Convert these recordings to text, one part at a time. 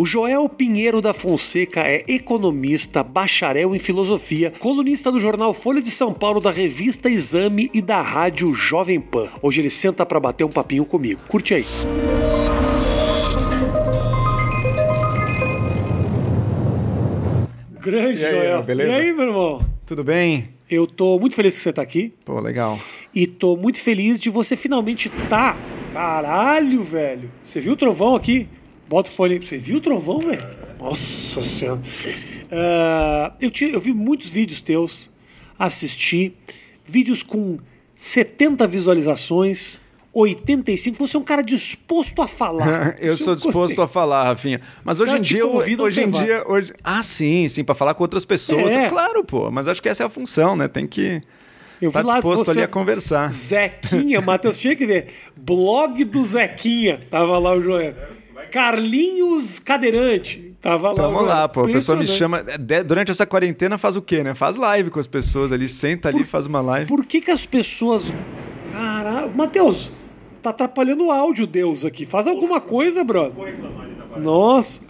O Joel Pinheiro da Fonseca é economista, bacharel em filosofia, colunista do jornal Folha de São Paulo, da revista Exame e da rádio Jovem Pan. Hoje ele senta para bater um papinho comigo. Curte aí. Grande, E aí, Joel. beleza? E aí, meu irmão? Tudo bem? Eu tô muito feliz que você tá aqui. Pô, legal. E tô muito feliz de você finalmente tá. Caralho, velho. Você viu o trovão aqui? Bota o fone aí. Você viu o trovão, velho? Nossa senhora. Ah, eu, ti- eu vi muitos vídeos teus, assisti. Vídeos com 70 visualizações, 85. Você é um cara disposto a falar. eu Isso sou disposto gostei. a falar, Rafinha. Mas hoje em te dia, hoje em dia, hoje... ah, sim, sim, para falar com outras pessoas. É. Claro, pô. Mas acho que essa é a função, né? Tem que Eu lá disposto ali a conversar. Zequinha, Matheus, tinha que ver. Blog do Zequinha. Tava lá o Joel. Carlinhos Cadeirante. Tava lá. Tamo lá, pô. A pessoa me chama. Durante essa quarentena faz o quê, né? Faz live com as pessoas ali, senta ali, faz uma live. Por que, que as pessoas. Caralho. Matheus, tá atrapalhando o áudio, Deus, aqui. Faz alguma coisa, brother. Nossa.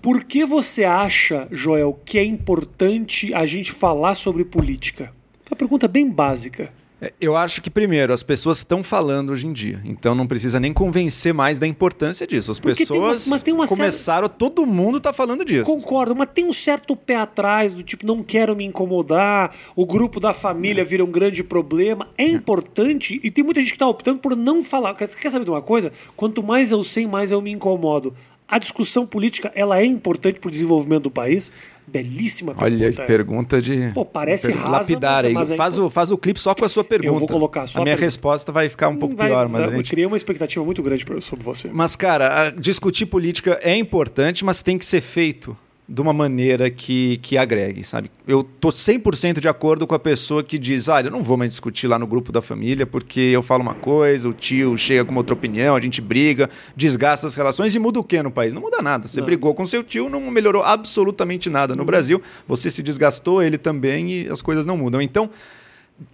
Por que você acha, Joel, que é importante a gente falar sobre política? É uma pergunta bem básica. É, Eu acho que, primeiro, as pessoas estão falando hoje em dia. Então não precisa nem convencer mais da importância disso. As Porque tem uma- pessoas mas tem uma começaram, todo mundo tá falando disso. Concordo, mas tem um certo pé atrás do tipo, não quero me incomodar, o grupo da família vira um grande problema. É importante, e tem muita gente que está optando por não falar. Quer saber de uma coisa? Quanto mais eu sei, mais eu me incomodo. A discussão política, ela é importante para o desenvolvimento do país? Belíssima pergunta. Olha, que essa. pergunta de. Pô, parece pergunta rasa, lapidária. mas- mas aí. é faz, o, faz o clipe só com a sua pergunta. vou colocar só A a minha pergunta. resposta vai ficar um pouco Vai- pior, mas a gente. criei uma expectativa muito grande sobre você. Mas, cara, discutir política é importante, mas tem que ser feito de uma maneira que, que agregue, sabe? Eu tô 100% de acordo com a pessoa que diz, ah, eu não vou mais discutir lá no grupo da família porque eu falo uma coisa, o tio chega com outra opinião, a gente briga, desgasta as relações e muda o quê no país? Não muda nada. Você Não. brigou com seu tio, não melhorou absolutamente nada. No Brasil, você se desgastou, ele também, e as coisas não mudam. Então,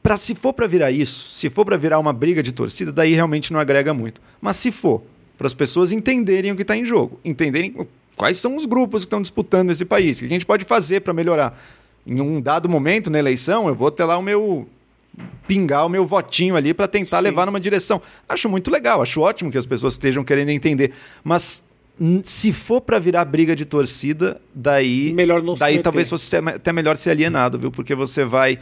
Pra, se for para virar isso, se for para virar uma briga de torcida, daí realmente não agrega muito. Mas se for para as pessoas entenderem o que está em jogo, entenderem quais são os grupos que estão disputando esse país, o que a gente pode fazer para melhorar. Em um dado momento na eleição, eu vou ter lá o meu pingar o meu votinho ali para tentar Sim. levar numa direção. Acho muito legal, acho ótimo que as pessoas estejam querendo entender, mas se for para virar briga de torcida, daí Melhor não daí talvez fosse até melhor ser alienado, viu? Porque você vai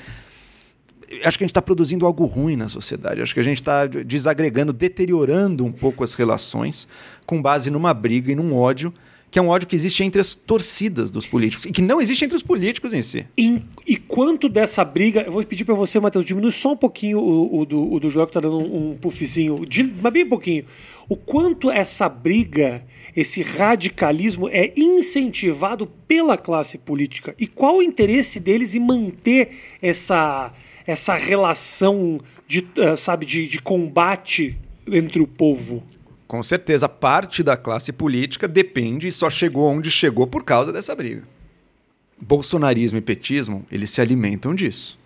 acho que a gente está produzindo algo ruim na sociedade. Acho que a gente está desagregando, deteriorando um pouco as relações com base numa briga e num ódio, que é um ódio que existe entre as torcidas dos políticos e que não existe entre os políticos em si. Em- e quanto dessa briga, eu vou pedir pra você, Matheus, diminui só um pouquinho o, o do, o do Joel, que tá dando um, um puffzinho, de- mas bem pouquinho. O quanto essa briga, esse radicalismo é incentivado pela classe política e qual o interesse deles em manter essa, essa relação de, eh, sabe, de, de combate entre o povo. Com certeza, parte da classe política depende e só chegou onde chegou por causa dessa briga. Bolsonarismo e petismo, eles se alimentam disso.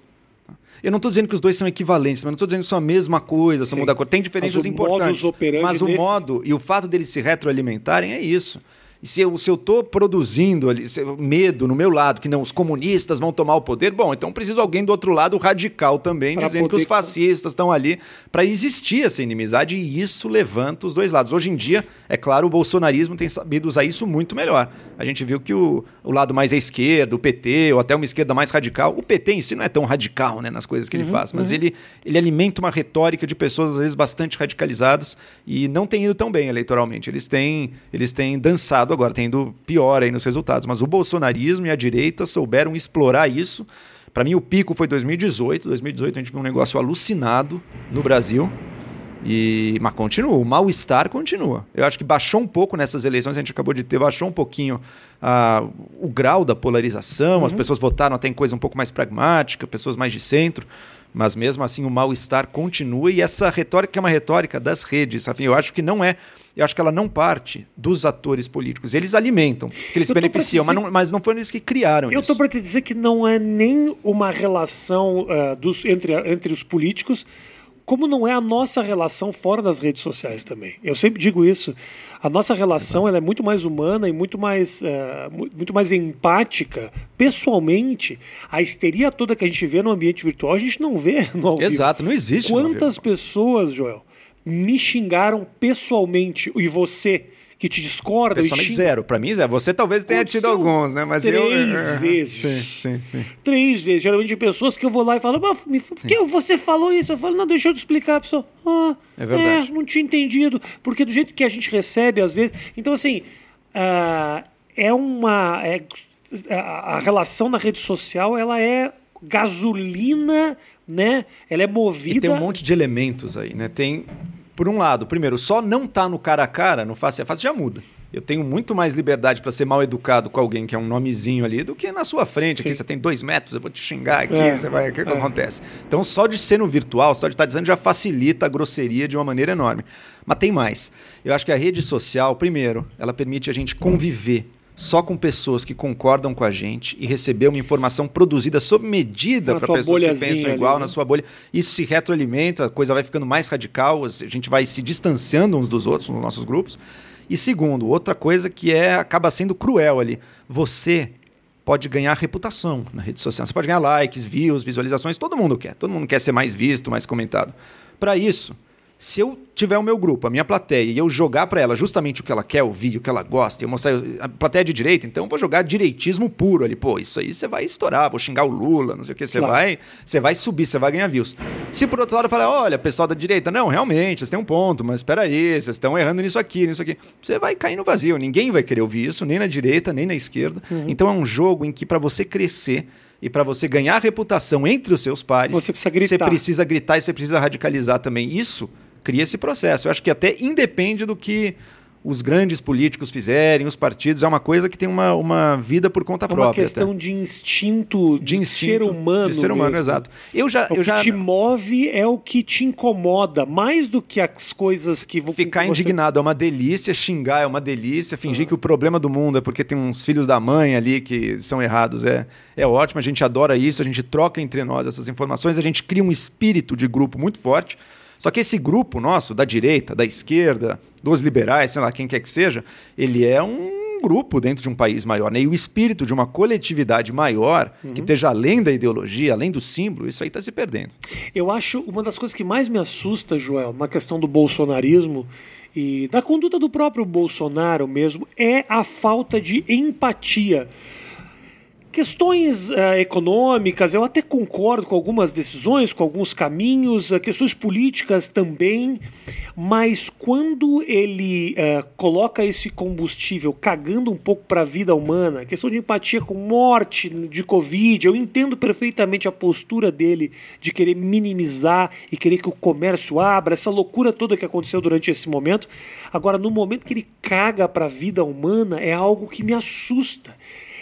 Eu não estou dizendo que os dois são equivalentes, mas não estou dizendo que são a mesma coisa, são muda cor. Tem diferenças Mas importantes. mas o nesses- modo e o fato deles se retroalimentarem é isso. E se eu, se eu tô produzindo ali, medo no meu lado, que não, os comunistas vão tomar o poder, bom, então preciso alguém do outro lado radical também, Pra dizendo que poder- os fascistas estão ali para existir essa inimizade e isso levanta os dois lados. Hoje em dia, é claro, o bolsonarismo tem sabido usar isso muito melhor. A gente viu que o, o lado mais à esquerda, o PT, ou até uma esquerda mais radical, o PT em si não é tão radical né, nas coisas que ele faz, mas ele, ele alimenta uma retórica de pessoas, às vezes, bastante radicalizadas e não tem ido tão bem eleitoralmente. Eles têm, eles têm dançado agora, têm ido pior aí nos resultados. Mas o bolsonarismo e a direita souberam explorar isso. Para mim, o pico foi 2018. 2018 a gente viu um negócio alucinado no Brasil. E, mas continua, o mal-estar continua. Eu acho que baixou um pouco nessas eleições, a gente acabou de ter, baixou um pouquinho ah, o grau da polarização, as pessoas votaram até em coisa um pouco mais pragmática, pessoas mais de centro, mas mesmo assim o mal-estar continua e essa retórica que é uma retórica das redes, Rafinha, eu acho que não é, eu acho que ela não parte dos atores políticos, eles alimentam, que eles Eu beneficiam, mas dizer- não, mas não foram eles que criaram Eu isso. tô para te dizer que não é nem uma relação ah, dos, entre, entre os políticos como não é a nossa relação fora das redes sociais também. Eu sempre digo isso. A nossa relação ela é muito mais humana e muito mais, uh, muito mais empática. Pessoalmente, a histeria toda que a gente vê no ambiente virtual, a gente não vê no ao Exato, não existe. Quantas pessoas, Joel, me xingaram pessoalmente, e você que te discorda. Pessoalmente xinga... zero. Para mim, zero. Você talvez tenha tido alguns, né? Mas três eu... vezes. Sim, sim, sim. Três vezes. Geralmente de pessoas que eu vou lá e falo, por que você falou isso? Eu falo, não, deixa eu te explicar, pessoa. Ah, é verdade. É, não tinha entendido. Porque do jeito que a gente recebe, às vezes. Então, assim, uh, é uma. É, a relação na rede social, ela é gasolina, né? Ela é movida. E tem um monte de elementos aí, né? Tem por um lado, primeiro, só não tá no cara a cara, no face a face, já muda. Eu tenho muito mais liberdade para ser mal educado com alguém que é um nomezinho ali do que na sua frente. Sim. Aqui você tem dois metros, eu vou te xingar aqui, é, você vai. O que, é. que acontece? Então, só de ser no virtual, só de estar tá dizendo, já facilita a grosseria de uma maneira enorme. Mas tem mais. Eu acho que a rede social, primeiro, ela permite a gente conviver só com pessoas que concordam com a gente e receber uma informação produzida sob medida para pessoas que pensam igual ali, né? na sua bolha. Isso se retroalimenta, a coisa vai ficando mais radical, a gente vai se distanciando uns dos outros nos nossos grupos. E segundo, outra coisa que é acaba sendo cruel ali, você pode ganhar reputação na rede social. Você pode ganhar likes, views, visualizações, todo mundo quer. Todo mundo quer ser mais visto, mais comentado. Para isso, se eu tiver o meu grupo, a minha plateia, e eu jogar para ela justamente o que ela quer ouvir, o que ela gosta, e eu mostrar a plateia de direita, então eu vou jogar direitismo puro ali. Pô, isso aí você vai estourar, vou xingar o Lula, não sei o que, você claro. vai, você vai subir, você vai ganhar views. Se por outro lado eu falar, olha, pessoal da direita, não, realmente, vocês têm um ponto, mas espera aí, vocês estão errando nisso aqui, nisso aqui. Você vai cair no vazio, ninguém vai querer ouvir isso, nem na direita, nem na esquerda. Uhum. Então é um jogo em que para você crescer, e para você ganhar reputação entre os seus pares, você precisa gritar. Você precisa gritar e você precisa radicalizar também. Isso cria esse processo. Eu acho que até independe do que os grandes políticos fizerem, os partidos, é uma coisa que tem uma, uma vida por conta própria. É uma questão até. de instinto de, de ser humano. De ser humano, mesmo. exato. Eu já, o eu que já... te move é o que te incomoda, mais do que as coisas que... Ficar que você... indignado é uma delícia, xingar é uma delícia, fingir uhum. que o problema do mundo é porque tem uns filhos da mãe ali que são errados é, é ótimo, a gente adora isso, a gente troca entre nós essas informações, a gente cria um espírito de grupo muito forte, só que esse grupo nosso, da direita, da esquerda, dos liberais, sei lá, quem quer que seja, ele é um grupo dentro de um país maior. Né? E o espírito de uma coletividade maior, uhum. que esteja além da ideologia, além do símbolo, isso aí está se perdendo. Eu acho uma das coisas que mais me assusta, Joel, na questão do bolsonarismo e da conduta do próprio Bolsonaro mesmo, é a falta de empatia. Questões uh, econômicas, eu até concordo com algumas decisões, com alguns caminhos, uh, questões políticas também, mas quando ele uh, coloca esse combustível cagando um pouco para a vida humana, questão de empatia com morte de Covid, eu entendo perfeitamente a postura dele de querer minimizar e querer que o comércio abra, essa loucura toda que aconteceu durante esse momento. Agora, no momento que ele caga para a vida humana, é algo que me assusta.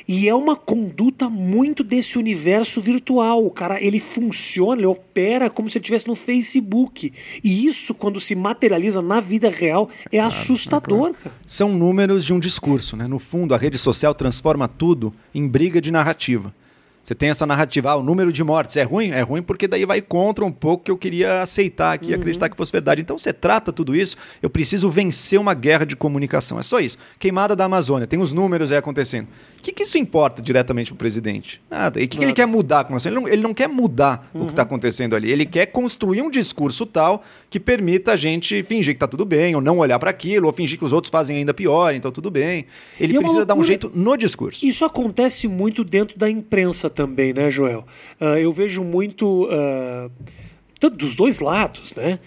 E é uma conduta muito desse universo virtual. O cara, ele funciona, ele opera como se ele estivesse no Facebook. E isso, quando se materializa na vida real, é claro, assustador, é claro. São números de um discurso, né? No fundo, a rede social transforma tudo em briga de narrativa. Você tem essa narrativa, ah, o número de mortes é ruim? É ruim porque daí vai contra um pouco que eu queria aceitar aqui, uhum. acreditar que fosse verdade. Então você trata tudo isso, eu preciso vencer uma guerra de comunicação. É só isso. Queimada da Amazônia, tem os números aí acontecendo. O que, que isso importa diretamente para o presidente? Nada. E o que, que, ele quer mudar com isso? Ele não, ele não quer mudar uhum. o que está acontecendo ali. Ele quer construir um discurso tal que permita a gente fingir que está tudo bem, ou não olhar para aquilo, ou fingir que os outros fazem ainda pior, então tudo bem. Ele e é precisa dar um jeito no discurso. Isso acontece muito dentro da imprensa também, né, Joel? Uh, eu vejo muito. Uh, dos dois lados, né?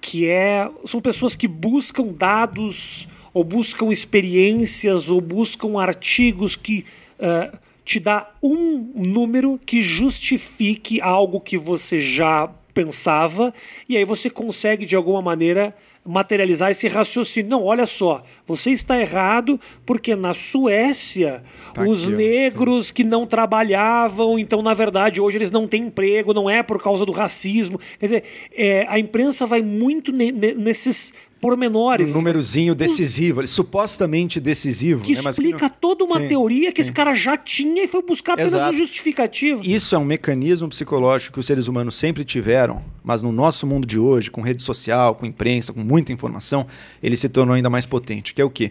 Que é, são pessoas que buscam dados ou buscam experiências, ou buscam artigos que uh, te dá um número que justifique algo que você já pensava, e aí você consegue de alguma maneira materializar esse raciocínio. Não, olha só, você está errado porque na Suécia tá os aqui, negros que não trabalhavam, então na verdade hoje eles não têm emprego, não é por causa do racismo. Quer dizer, é, a imprensa vai muito ne nesses pormenores. Um númerozinho decisivo, supostamente decisivo. Que né? Mas explica que toda uma Sim, teoria que esse cara já tinha e foi buscar apenas Exato. um justificativo. Isso é um mecanismo psicológico que os seres humanos sempre tiveram, mas no nosso mundo de hoje, com rede social, com imprensa, com muita informação, ele se tornou ainda mais potente, que é o quê?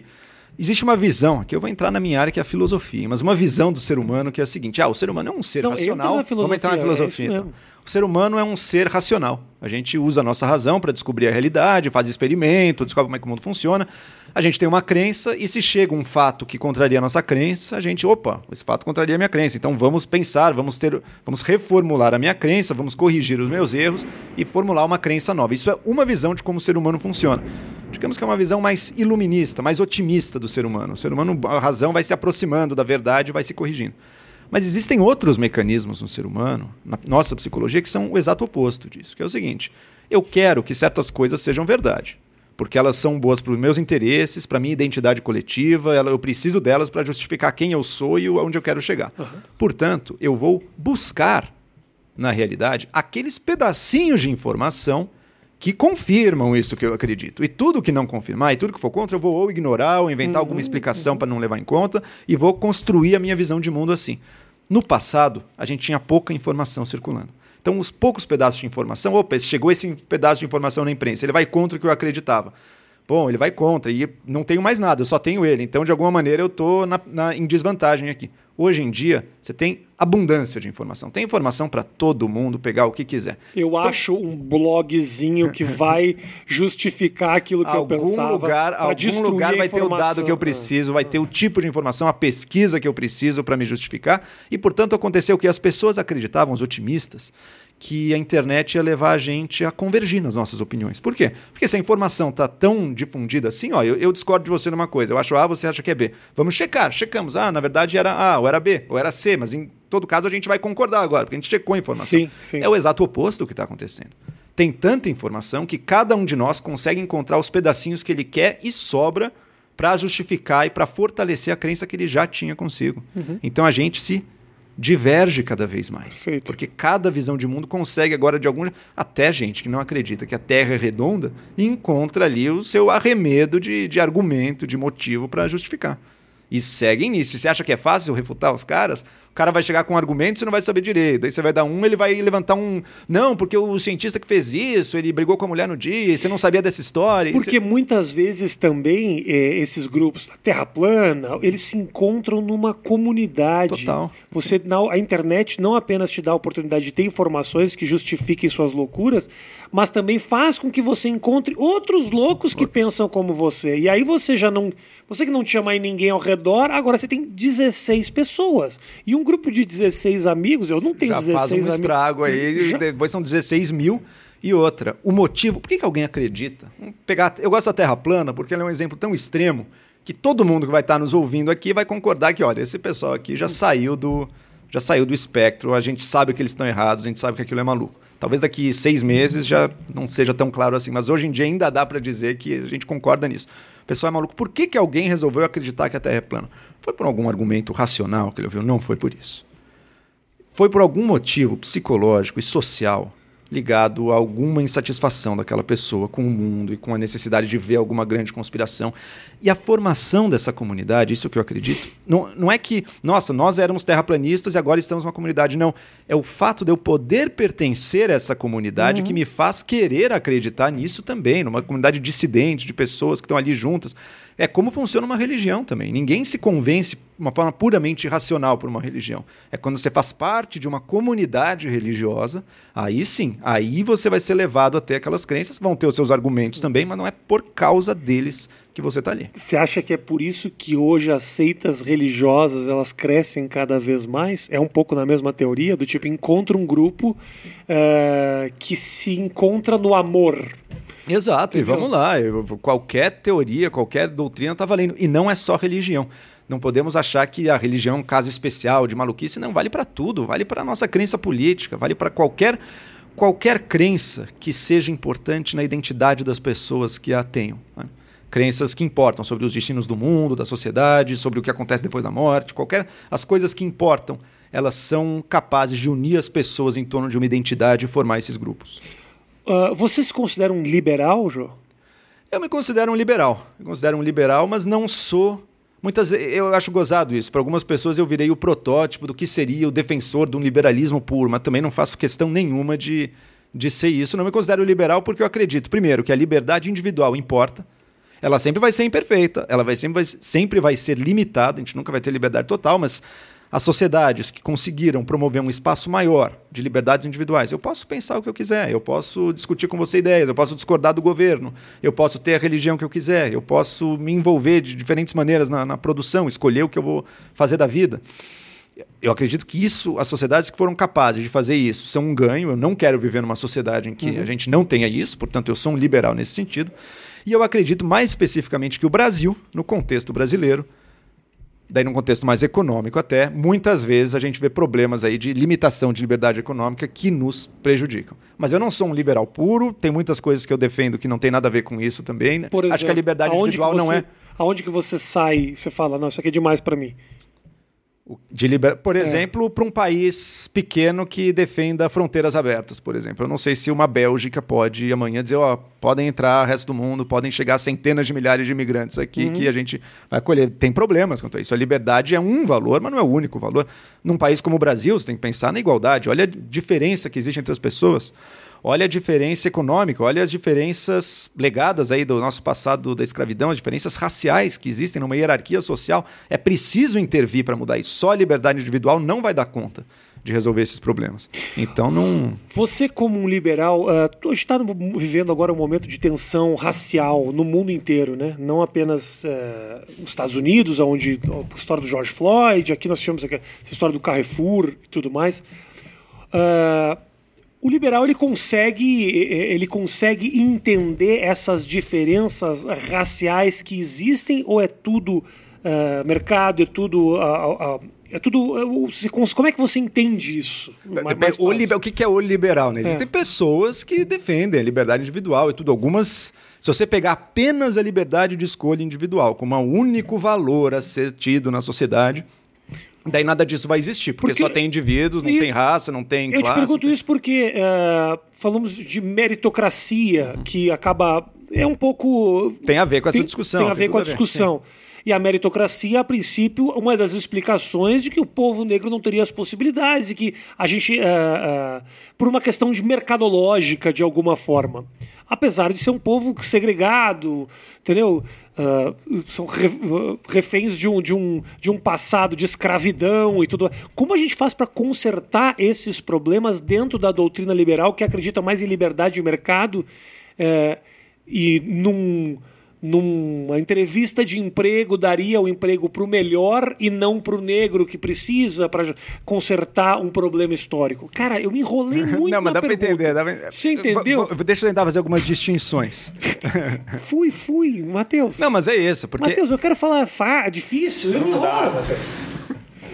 Existe uma visão, aqui eu vou entrar na minha área que é a filosofia, mas uma visão do ser humano que é a seguinte: ah, o ser humano é um ser Não, racional. na Vamos entrar na filosofia, é então. O ser humano é um ser racional. A gente usa a nossa razão para descobrir a realidade, faz experimento, descobre como é que o mundo funciona. A gente tem uma crença e se chega um fato que contraria a nossa crença, a gente, opa, esse fato contraria a minha crença. Então vamos pensar, vamos ter, vamos reformular a minha crença, vamos corrigir os meus erros e formular uma crença nova. Isso é uma visão de como o ser humano funciona. Digamos que é uma visão mais iluminista, mais otimista do ser humano. O ser humano, a razão vai se aproximando da verdade, vai se corrigindo. Mas existem outros mecanismos no ser humano, na nossa psicologia, que são o exato oposto disso, que é o seguinte: eu quero que certas coisas sejam verdade, porque elas são boas para os meus interesses, para a minha identidade coletiva, eu preciso delas para justificar quem eu sou e onde eu quero chegar. Portanto, eu vou buscar, na realidade, aqueles pedacinhos de informação que confirmam isso que eu acredito. E tudo que não confirmar e tudo que for contra, eu vou ou ignorar ou inventar alguma explicação para não levar em conta e vou construir a minha visão de mundo assim. No passado, a gente tinha pouca informação circulando. Então, os poucos pedaços de informação, opa, chegou esse pedaço de informação na imprensa, ele vai contra o que eu acreditava. Bom, ele vai contra e não tenho mais nada, eu só tenho ele. Então, de alguma maneira, eu estou em desvantagem aqui. Hoje em dia, você tem abundância de informação. Tem informação para todo mundo pegar o que quiser. Eu acho um blogzinho que vai justificar aquilo que eu algum pensava. lugar, algum lugar vai ter o dado que eu preciso, vai ter o tipo de informação, a pesquisa que eu preciso para me justificar. E, portanto, aconteceu que as pessoas acreditavam, os otimistas, que a internet ia levar a gente a convergir nas nossas opiniões. Por quê? Porque se a informação está tão difundida assim, ó, eu, eu discordo de você numa coisa, eu acho A, você acha que é B. Vamos checar, checamos. Ah, na verdade era A, ou era B, ou era C, mas em todo caso a gente vai concordar agora, porque a gente checou a informação. Sim, sim. É o exato oposto do que está acontecendo. Tem tanta informação que cada um de nós consegue encontrar os pedacinhos que ele quer e sobra para justificar e para fortalecer a crença que ele já tinha consigo. Então a gente se diverge cada vez mais. Perfeito. Porque cada visão de mundo consegue agora de algum até gente que não acredita que a Terra é redonda encontra ali o seu arremedo de, de argumento, de motivo para justificar. E seguem nisso. E você acha que é fácil refutar os caras? O cara vai chegar com um argumento e você não vai saber direito. Aí você vai dar um, ele vai levantar um. Não, porque o cientista que fez isso, ele brigou com a mulher no dia, e você não sabia dessa história. Porque muitas vezes também eh, esses grupos da Terra plana, eles se encontram numa comunidade. Total. Você na- a internet não apenas te dá a oportunidade de ter informações que justifiquem suas loucuras, mas também faz com que você encontre outros loucos que pensam como você. E aí você já não, você que não tinha mais ninguém ao redor, agora você tem 16 pessoas. E um grupo de 16 amigos, eu não tenho já 16 faz um amigos. estrago aí, Já- depois são 16 mil. E outra, o motivo, por que, que alguém acredita? Vamos pegar, eu gosto da Terra plana porque ela é um exemplo tão extremo que todo mundo que vai estar nos ouvindo aqui vai concordar que, olha, esse pessoal aqui já saiu do, já saiu do espectro, a gente sabe que eles estão errados, a gente sabe que aquilo é maluco. Talvez daqui seis meses já não seja tão claro assim, mas hoje em dia ainda dá para dizer que a gente concorda nisso. O pessoal é maluco. Por que, que alguém resolveu acreditar que a Terra é plana? Foi por algum argumento racional que ele ouviu? Não foi por isso foi por algum motivo psicológico e social ligado a alguma insatisfação daquela pessoa com o mundo e com a necessidade de ver alguma grande conspiração. E a formação dessa comunidade, isso que eu acredito, não, não é que, nossa, nós éramos terraplanistas e agora estamos numa comunidade. Não. É o fato de eu poder pertencer a essa comunidade que me faz querer acreditar nisso também, numa comunidade dissidente, de pessoas que estão ali juntas. É como funciona uma religião também. Ninguém se convence de uma forma puramente racional por uma religião. É quando você faz parte de uma comunidade religiosa, aí sim, aí você vai ser levado até aquelas crenças, vão ter os seus argumentos também, mas não é por causa deles que você está ali. Você acha que é por isso que hoje as seitas religiosas elas crescem cada vez mais? É um pouco na mesma teoria do tipo encontra um grupo eh, que se encontra no amor. Exato, Entendeu? e vamos lá. eu- qualquer teoria, qualquer doutrina está valendo. E não é só religião. Não podemos achar que a religião é um caso especial de maluquice. Não, vale para tudo. Vale para a nossa crença política, vale para qualquer, qualquer crença que seja importante na identidade das pessoas que a tenham. né? Crenças que importam sobre os destinos do mundo, da sociedade, sobre o que acontece depois da morte, qualquer. As coisas que importam, elas são capazes de unir as pessoas em torno de uma identidade e formar esses grupos. Ah, você se considera um liberal, Jô? Eu me considero um liberal. Me considero um liberal, mas não sou. Muitas eu acho gozado isso. Para algumas pessoas eu virei o protótipo do que seria o defensor de um liberalismo puro, mas também não faço questão nenhuma de, de ser isso. Não me considero liberal porque eu acredito, primeiro, que a liberdade individual importa. Ela sempre vai ser imperfeita, ela vai sempre, vai, sempre vai ser limitada, a gente nunca vai ter liberdade total, mas as sociedades que conseguiram promover um espaço maior de liberdades individuais. Eu posso pensar o que eu quiser, eu posso discutir com você ideias, eu posso discordar do governo, eu posso ter a religião que eu quiser, eu posso me envolver de diferentes maneiras na, na produção, escolher o que eu vou fazer da vida. Eu acredito que isso, as sociedades que foram capazes de fazer isso, são um ganho. Eu não quero viver numa sociedade em que uhum. a gente não tenha isso, portanto, eu sou um liberal nesse sentido. E eu acredito mais especificamente que o Brasil, no contexto brasileiro, daí num contexto mais econômico até, muitas vezes a gente vê problemas aí de limitação de liberdade econômica que nos prejudicam. Mas eu não sou um liberal puro, tem muitas coisas que eu defendo que não tem nada a ver com isso também. Né? Por exemplo, Acho que a liberdade individual você, não é. Aonde que você sai, você fala, não, isso aqui é demais para mim. De liber... Por é. exemplo, para um país pequeno que defenda fronteiras abertas, por exemplo. Eu não sei se uma Bélgica pode amanhã dizer, ó, podem entrar o resto do mundo, podem chegar centenas de milhares de imigrantes aqui uhum. que a gente vai acolher. Tem problemas quanto a isso. A liberdade é um valor, mas não é o único valor. Num país como o Brasil, você tem que pensar na igualdade. Olha a diferença que existe entre as pessoas. Olha a diferença econômica, olha as diferenças legadas aí do nosso passado da escravidão, as diferenças raciais que existem numa hierarquia social. É preciso intervir para mudar isso. Só a liberdade individual não vai dar conta de resolver esses problemas. Então não. Você, como um liberal, uh, está vivendo agora um momento de tensão racial no mundo inteiro, né? Não apenas uh, nos Estados Unidos, onde a história do George Floyd, aqui nós tivemos essa história do Carrefour e tudo mais. Uh, o liberal ele consegue, ele consegue entender essas diferenças raciais que existem ou é tudo uh, mercado, é tudo uh, uh, é tudo. Como é que você entende isso? Mais, o, o, que é o liberal? Né? Existem é. pessoas que defendem a liberdade individual e tudo. Algumas. Se você pegar apenas a liberdade de escolha individual como um único valor a ser tido na sociedade, Daí nada disso vai existir, porque, porque só tem indivíduos, não e, tem raça, não tem eu classe. Eu te pergunto isso porque uh, falamos de meritocracia, uhum. que acaba... É um pouco... Tem a ver com essa tem, discussão. Tem a ver com a, a discussão. E a meritocracia, a princípio, uma das explicações de que o povo negro não teria as possibilidades e que a gente, uh, uh, por uma questão de mercadológica, de alguma forma, apesar de ser um povo segregado, entendeu? Uh, são reféns de um, de, um, de um passado de escravidão e tudo. Como a gente faz para consertar esses problemas dentro da doutrina liberal que acredita mais em liberdade de mercado uh, e num numa entrevista de emprego daria o emprego para o melhor e não para o negro que precisa para consertar um problema histórico. Cara, eu me enrolei muito. não, mas dá para entender. Dá pra... Você entendeu? Deixa eu tentar fazer algumas distinções. fui, fui, Matheus. Não, mas é isso. Porque... Matheus, eu quero falar fa... difícil. Eu dá, Matheus.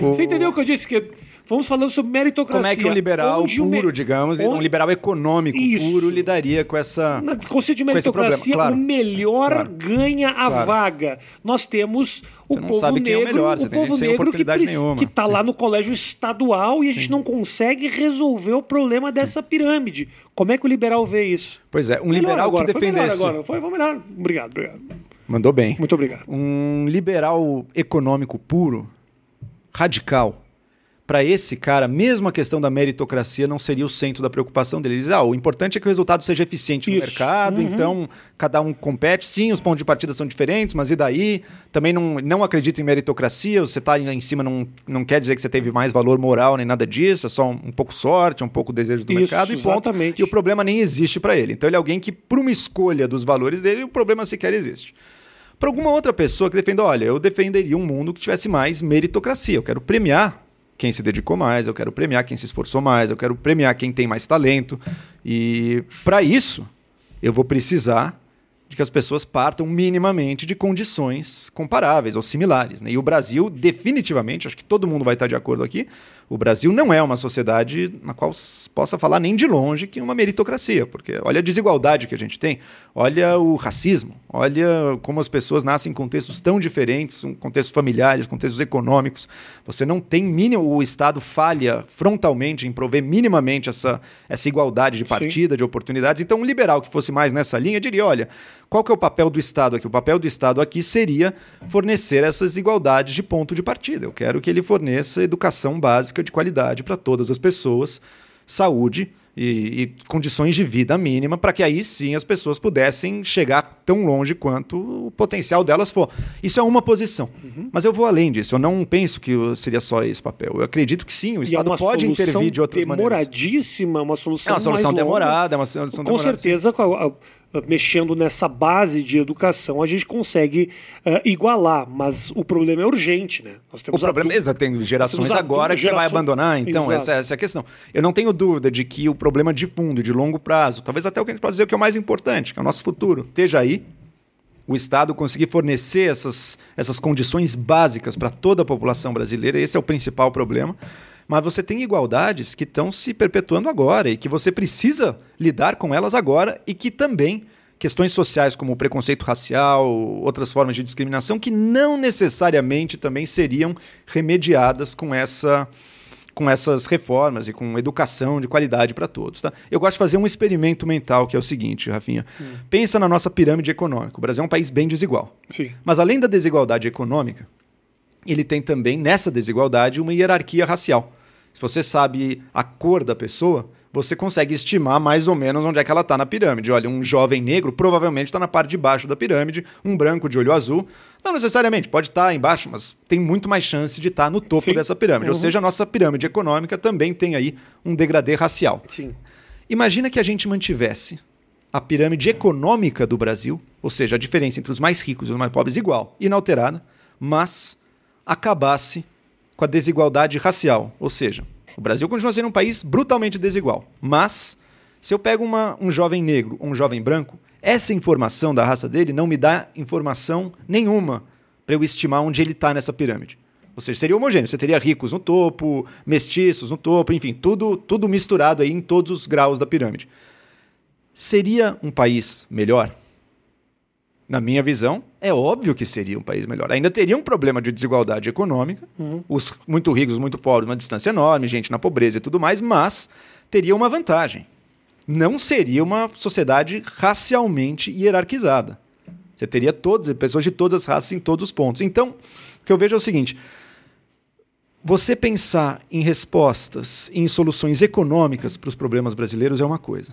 Você entendeu o que eu disse? Que Vamos falando sobre meritocracia. Como é que um liberal puro, digamos, um liberal econômico Isso. puro lidaria com essa. Na conceito de meritocracia, claro. o melhor claro. ganha a claro. vaga. Nós temos o povo é negro, é o, melhor. o povo negro que está lá no colégio estadual e a gente Sim. não consegue resolver o problema dessa pirâmide. Como é que o liberal vê isso? Pois é, um melhor liberal agora. que defendesse. Foi agora, foi, foi melhor. Obrigado, obrigado. Mandou bem. Muito obrigado. Um liberal econômico puro, radical, para esse cara, mesmo a questão da meritocracia não seria o centro da preocupação dele. Ele diz, ah, o importante é que o resultado seja eficiente Isso. no mercado, uhum. então cada um compete. Sim, os pontos de partida são diferentes, mas e daí? Também não, não acredito em meritocracia, você está em cima não, não quer dizer que você teve mais valor moral nem nada disso, é só um, um pouco sorte, um pouco desejo do Isso, mercado e ponto. Exatamente. E o problema nem existe para ele. Então ele é alguém que, por uma escolha dos valores dele, o problema sequer existe. Para alguma outra pessoa que defenda, olha, eu defenderia um mundo que tivesse mais meritocracia, eu quero premiar quem se dedicou mais, eu quero premiar quem se esforçou mais, eu quero premiar quem tem mais talento. E para isso, eu vou precisar de que as pessoas partam minimamente de condições comparáveis ou similares. Né? E o Brasil, definitivamente, acho que todo mundo vai estar de acordo aqui, o Brasil não é uma sociedade na qual possa falar nem de longe que uma meritocracia, porque olha a desigualdade que a gente tem, olha o racismo, olha como as pessoas nascem em contextos tão diferentes, contextos familiares, contextos econômicos. Você não tem mínimo, o Estado falha frontalmente em prover minimamente essa, essa igualdade de partida, Sim. de oportunidades. Então, um liberal que fosse mais nessa linha diria: olha, Qual que é o papel do Estado aqui? O papel do Estado aqui seria fornecer essas igualdades de ponto de partida. Eu quero que ele forneça educação básica de qualidade para todas as pessoas, saúde e, e condições de vida mínima, para que aí sim as pessoas pudessem chegar tão longe quanto o potencial delas for. Isso é uma posição. Uhum. Mas eu vou além disso. Eu não penso que seria só esse papel. Eu acredito que sim, o Estado é pode intervir de outras maneiras. demoradíssima, uma solução É uma solução demorada, é uma solução Com certeza, mexendo nessa base de educação, a gente consegue uh, igualar, mas o problema é urgente, né? Nós temos o problema é, tem gerações agora que gerações... você vai abandonar, então essa, essa, é a questão. Eu não tenho dúvida de que o problema de fundo, de longo prazo, talvez até o que a gente pode dizer que é o mais importante, que é o nosso futuro, esteja aí, o Estado conseguir fornecer essas, essas condições básicas para toda a população brasileira, esse é o principal problema. Mas você tem igualdades que estão se perpetuando agora e que você precisa lidar com elas agora e que também questões sociais como o preconceito racial, outras formas de discriminação que não necessariamente também seriam remediadas com essa com essas reformas e com educação de qualidade para todos. Tá? Eu gosto de fazer um experimento mental que é o seguinte, Rafinha. Hum. Pensa na nossa pirâmide econômica. O Brasil é um país bem desigual. Sim. Mas além da desigualdade econômica, ele tem também, nessa desigualdade, uma hierarquia racial. Se você sabe a cor da pessoa, você consegue estimar mais ou menos onde é que ela está na pirâmide. Olha, um jovem negro provavelmente está na parte de baixo da pirâmide, um branco de olho azul, não necessariamente, pode estar tá embaixo, mas tem muito mais chance de estar tá no topo Sim. dessa pirâmide. Uhum. Ou seja, a nossa pirâmide econômica também tem aí um degradê racial. Sim. Imagina que a gente mantivesse a pirâmide econômica do Brasil, ou seja, a diferença entre os mais ricos e os mais pobres igual, inalterada, mas acabasse com a desigualdade racial. Ou seja, o Brasil continua sendo um país brutalmente desigual. Mas, se eu pego uma, um jovem negro ou um jovem branco, essa informação da raça dele não me dá informação nenhuma para eu estimar onde ele está nessa pirâmide. Ou seja, seria homogêneo. Você teria ricos no topo, mestiços no topo, enfim, tudo, tudo misturado aí em todos os graus da pirâmide. Seria um país melhor? Na minha visão, é óbvio que seria um país melhor. Ainda teria um problema de desigualdade econômica, uhum. os muito ricos, muito pobres, uma distância enorme, gente na pobreza e tudo mais, mas teria uma vantagem. Não seria uma sociedade racialmente hierarquizada. Você teria todas, pessoas de todas as raças em todos os pontos. Então, o que eu vejo é o seguinte: você pensar em respostas, em soluções econômicas para os problemas brasileiros é uma coisa.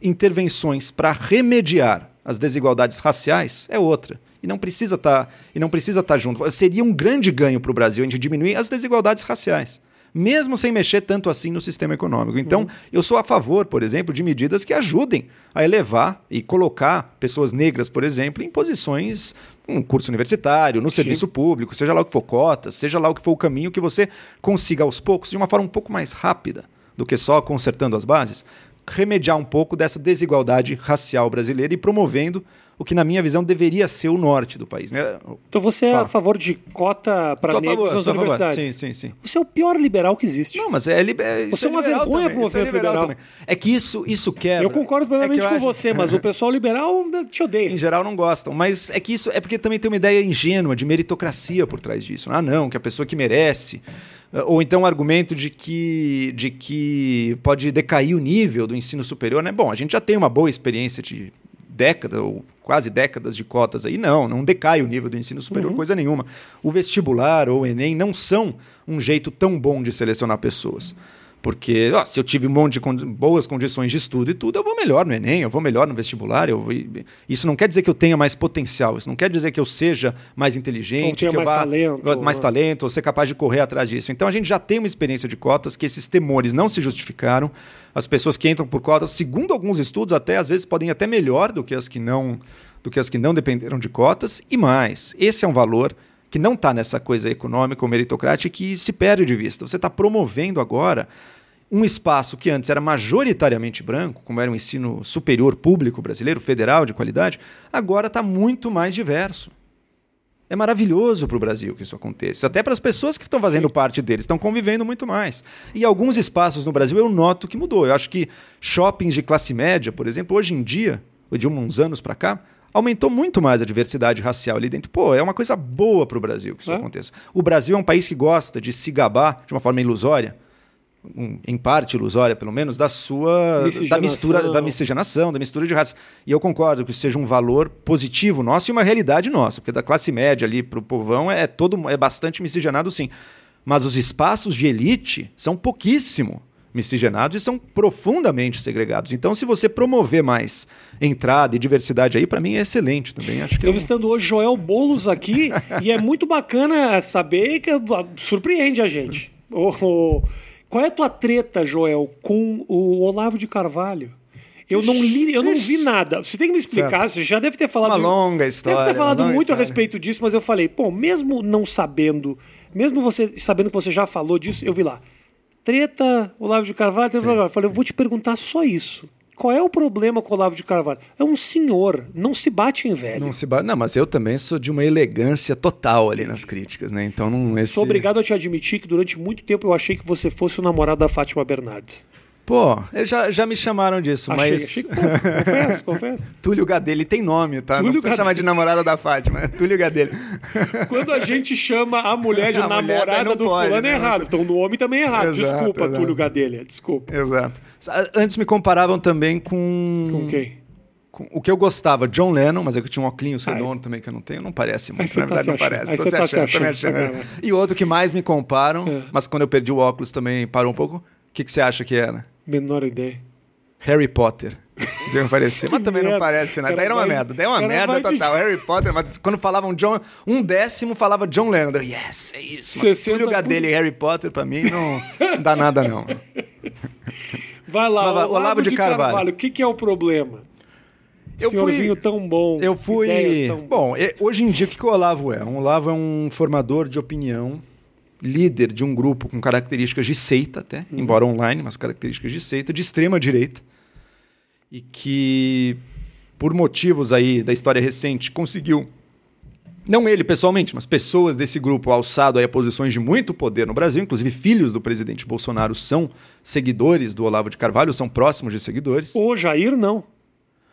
Intervenções para remediar as desigualdades raciais é outra. E não precisa estar tá, e não precisa estar tá junto. Seria um grande ganho para o Brasil a gente diminuir as desigualdades raciais mesmo sem mexer tanto assim no sistema econômico. Então, uhum. eu sou a favor, por exemplo, de medidas que ajudem a elevar e colocar pessoas negras, por exemplo, em posições um curso universitário, no Sim. serviço público, seja lá o que for cotas, seja lá o que for o caminho que você consiga aos poucos, de uma forma um pouco mais rápida do que só consertando as bases, remediar um pouco dessa desigualdade racial brasileira e promovendo o que, na minha visão, deveria ser o norte do país. Né? Então você é Fala. a favor de cota para negros nas universidades? Sim, sim, sim. Você é o pior liberal que existe. Não, mas é, liber... Você é, é uma vergonha para o movimento liberal. liberal. Também. É que isso, isso quebra. Eu concordo plenamente é com acho... você, mas o pessoal liberal te odeia. Em geral não gostam. Mas é que isso é porque também tem uma ideia ingênua de meritocracia por trás disso. Ah, não, que a pessoa que merece ou então o argumento de que, de que pode decair o nível do ensino superior, né? Bom, a gente já tem uma boa experiência de décadas ou quase décadas de cotas aí. Não, não decai o nível do ensino superior, uhum. coisa nenhuma. O vestibular ou o Enem não são um jeito tão bom de selecionar pessoas. Porque ó, se eu tive um monte de condi boas condições de estudo e tudo, eu vou melhor no Enem, eu vou melhor no vestibular. Eu, isso não quer dizer que eu tenha mais potencial, isso não quer dizer que eu seja mais inteligente, que eu mais vá talento, mais né? talento, ou ser capaz de correr atrás disso. Então a gente já tem uma experiência de cotas que esses temores não se justificaram. As pessoas que entram por cotas, segundo alguns estudos, até às vezes podem ir até melhor do que as que não do que as que não dependeram de cotas e mais. Esse é um valor que não está nessa coisa econômica ou meritocrática que se perde de vista. Você está promovendo agora um espaço que antes era majoritariamente branco, como era o ensino superior público brasileiro, federal, de qualidade, agora está muito mais diverso. É maravilhoso para o Brasil que isso aconteça. Até para as pessoas que estão fazendo Sim. parte deles, estão convivendo muito mais. E alguns espaços no Brasil eu noto que mudou. Eu acho que shoppings de classe média, por exemplo, hoje em dia, de uns anos para cá, aumentou muito mais a diversidade racial ali dentro. Pô, é uma coisa boa para o Brasil que isso é. aconteça. O Brasil é um país que gosta de se gabar de uma forma ilusória um, em parte ilusória, pelo menos, da sua da mistura da miscigenação, da mistura de raças. E eu concordo que isso seja um valor positivo nosso e uma realidade nossa, porque da classe média ali para o povão é todo é bastante miscigenado, sim. Mas os espaços de elite são pouquíssimo miscigenados e são profundamente segregados. Então, se você promover mais entrada e diversidade aí, para mim é excelente também. Acho que Entrevistando é um... hoje Joel Bolos aqui, e é muito bacana saber que surpreende a gente. Oh, qual é a tua treta, Joel, com o Olavo de Carvalho? Eu não li, eu não vi nada. Você tem que me explicar, certo. você já deve ter falado. Uma longa história. Deve ter falado muito história. a respeito disso, mas eu falei, pô, mesmo não sabendo, mesmo você sabendo que você já falou disso, eu vi lá. Treta, Olavo de Carvalho, treta, Eu falei, eu vou te perguntar só isso. Qual é o problema com o Olavo de Carvalho? É um senhor, não se bate em velho. Não se bate. Não, mas eu também sou de uma elegância total ali nas críticas, né? Então não. Esse... Sou obrigado a te admitir que durante muito tempo eu achei que você fosse o namorado da Fátima Bernardes. Pô, já, já me chamaram disso, achei, mas. Confesso, confesso. Túlio Gadelha tem nome, tá? Túlio não precisa chamar de namorada da Fátima, é Túlio Gadelha. Quando a gente chama a mulher de a namorada mulher do pode, fulano é né? errado. Então no homem também é errado. Exato, desculpa, exato. Túlio Gadelha, desculpa. Exato. Antes me comparavam também com. Com quem? O que eu gostava, John Lennon, mas é que tinha um óculos redondo também que eu não tenho, não parece muito, na tá verdade não parece. Aí você tá achando, achando. achando. E outro que mais me comparam, é. mas quando eu perdi o óculos também parou um pouco, o que, que você acha que era? Menor ideia. Harry Potter. Dizia parecer, mas também não parece, né? Daí era uma merda. Daí é uma merda total. De... Harry Potter, mas quando falavam John, um décimo falava John Lennon. Eu, yes, é isso. O lugar dele Harry Potter, pra mim, não, não dá nada, não. Vai lá, Olavo, Olavo de, de Carvalho. Carvalho. O que, que é o problema? Eu Senhorzinho fui, tão bom. Eu fui. Tão... Bom, hoje em dia, o que, que o Olavo é? Um Olavo é um formador de opinião líder de um grupo com características de seita, até, uhum. embora online, mas características de seita, de extrema direita, e que, por motivos aí da história recente, conseguiu, não ele pessoalmente, mas pessoas desse grupo alçado aí a posições de muito poder no Brasil, inclusive filhos do presidente Bolsonaro são seguidores do Olavo de Carvalho, são próximos de seguidores. O Jair não.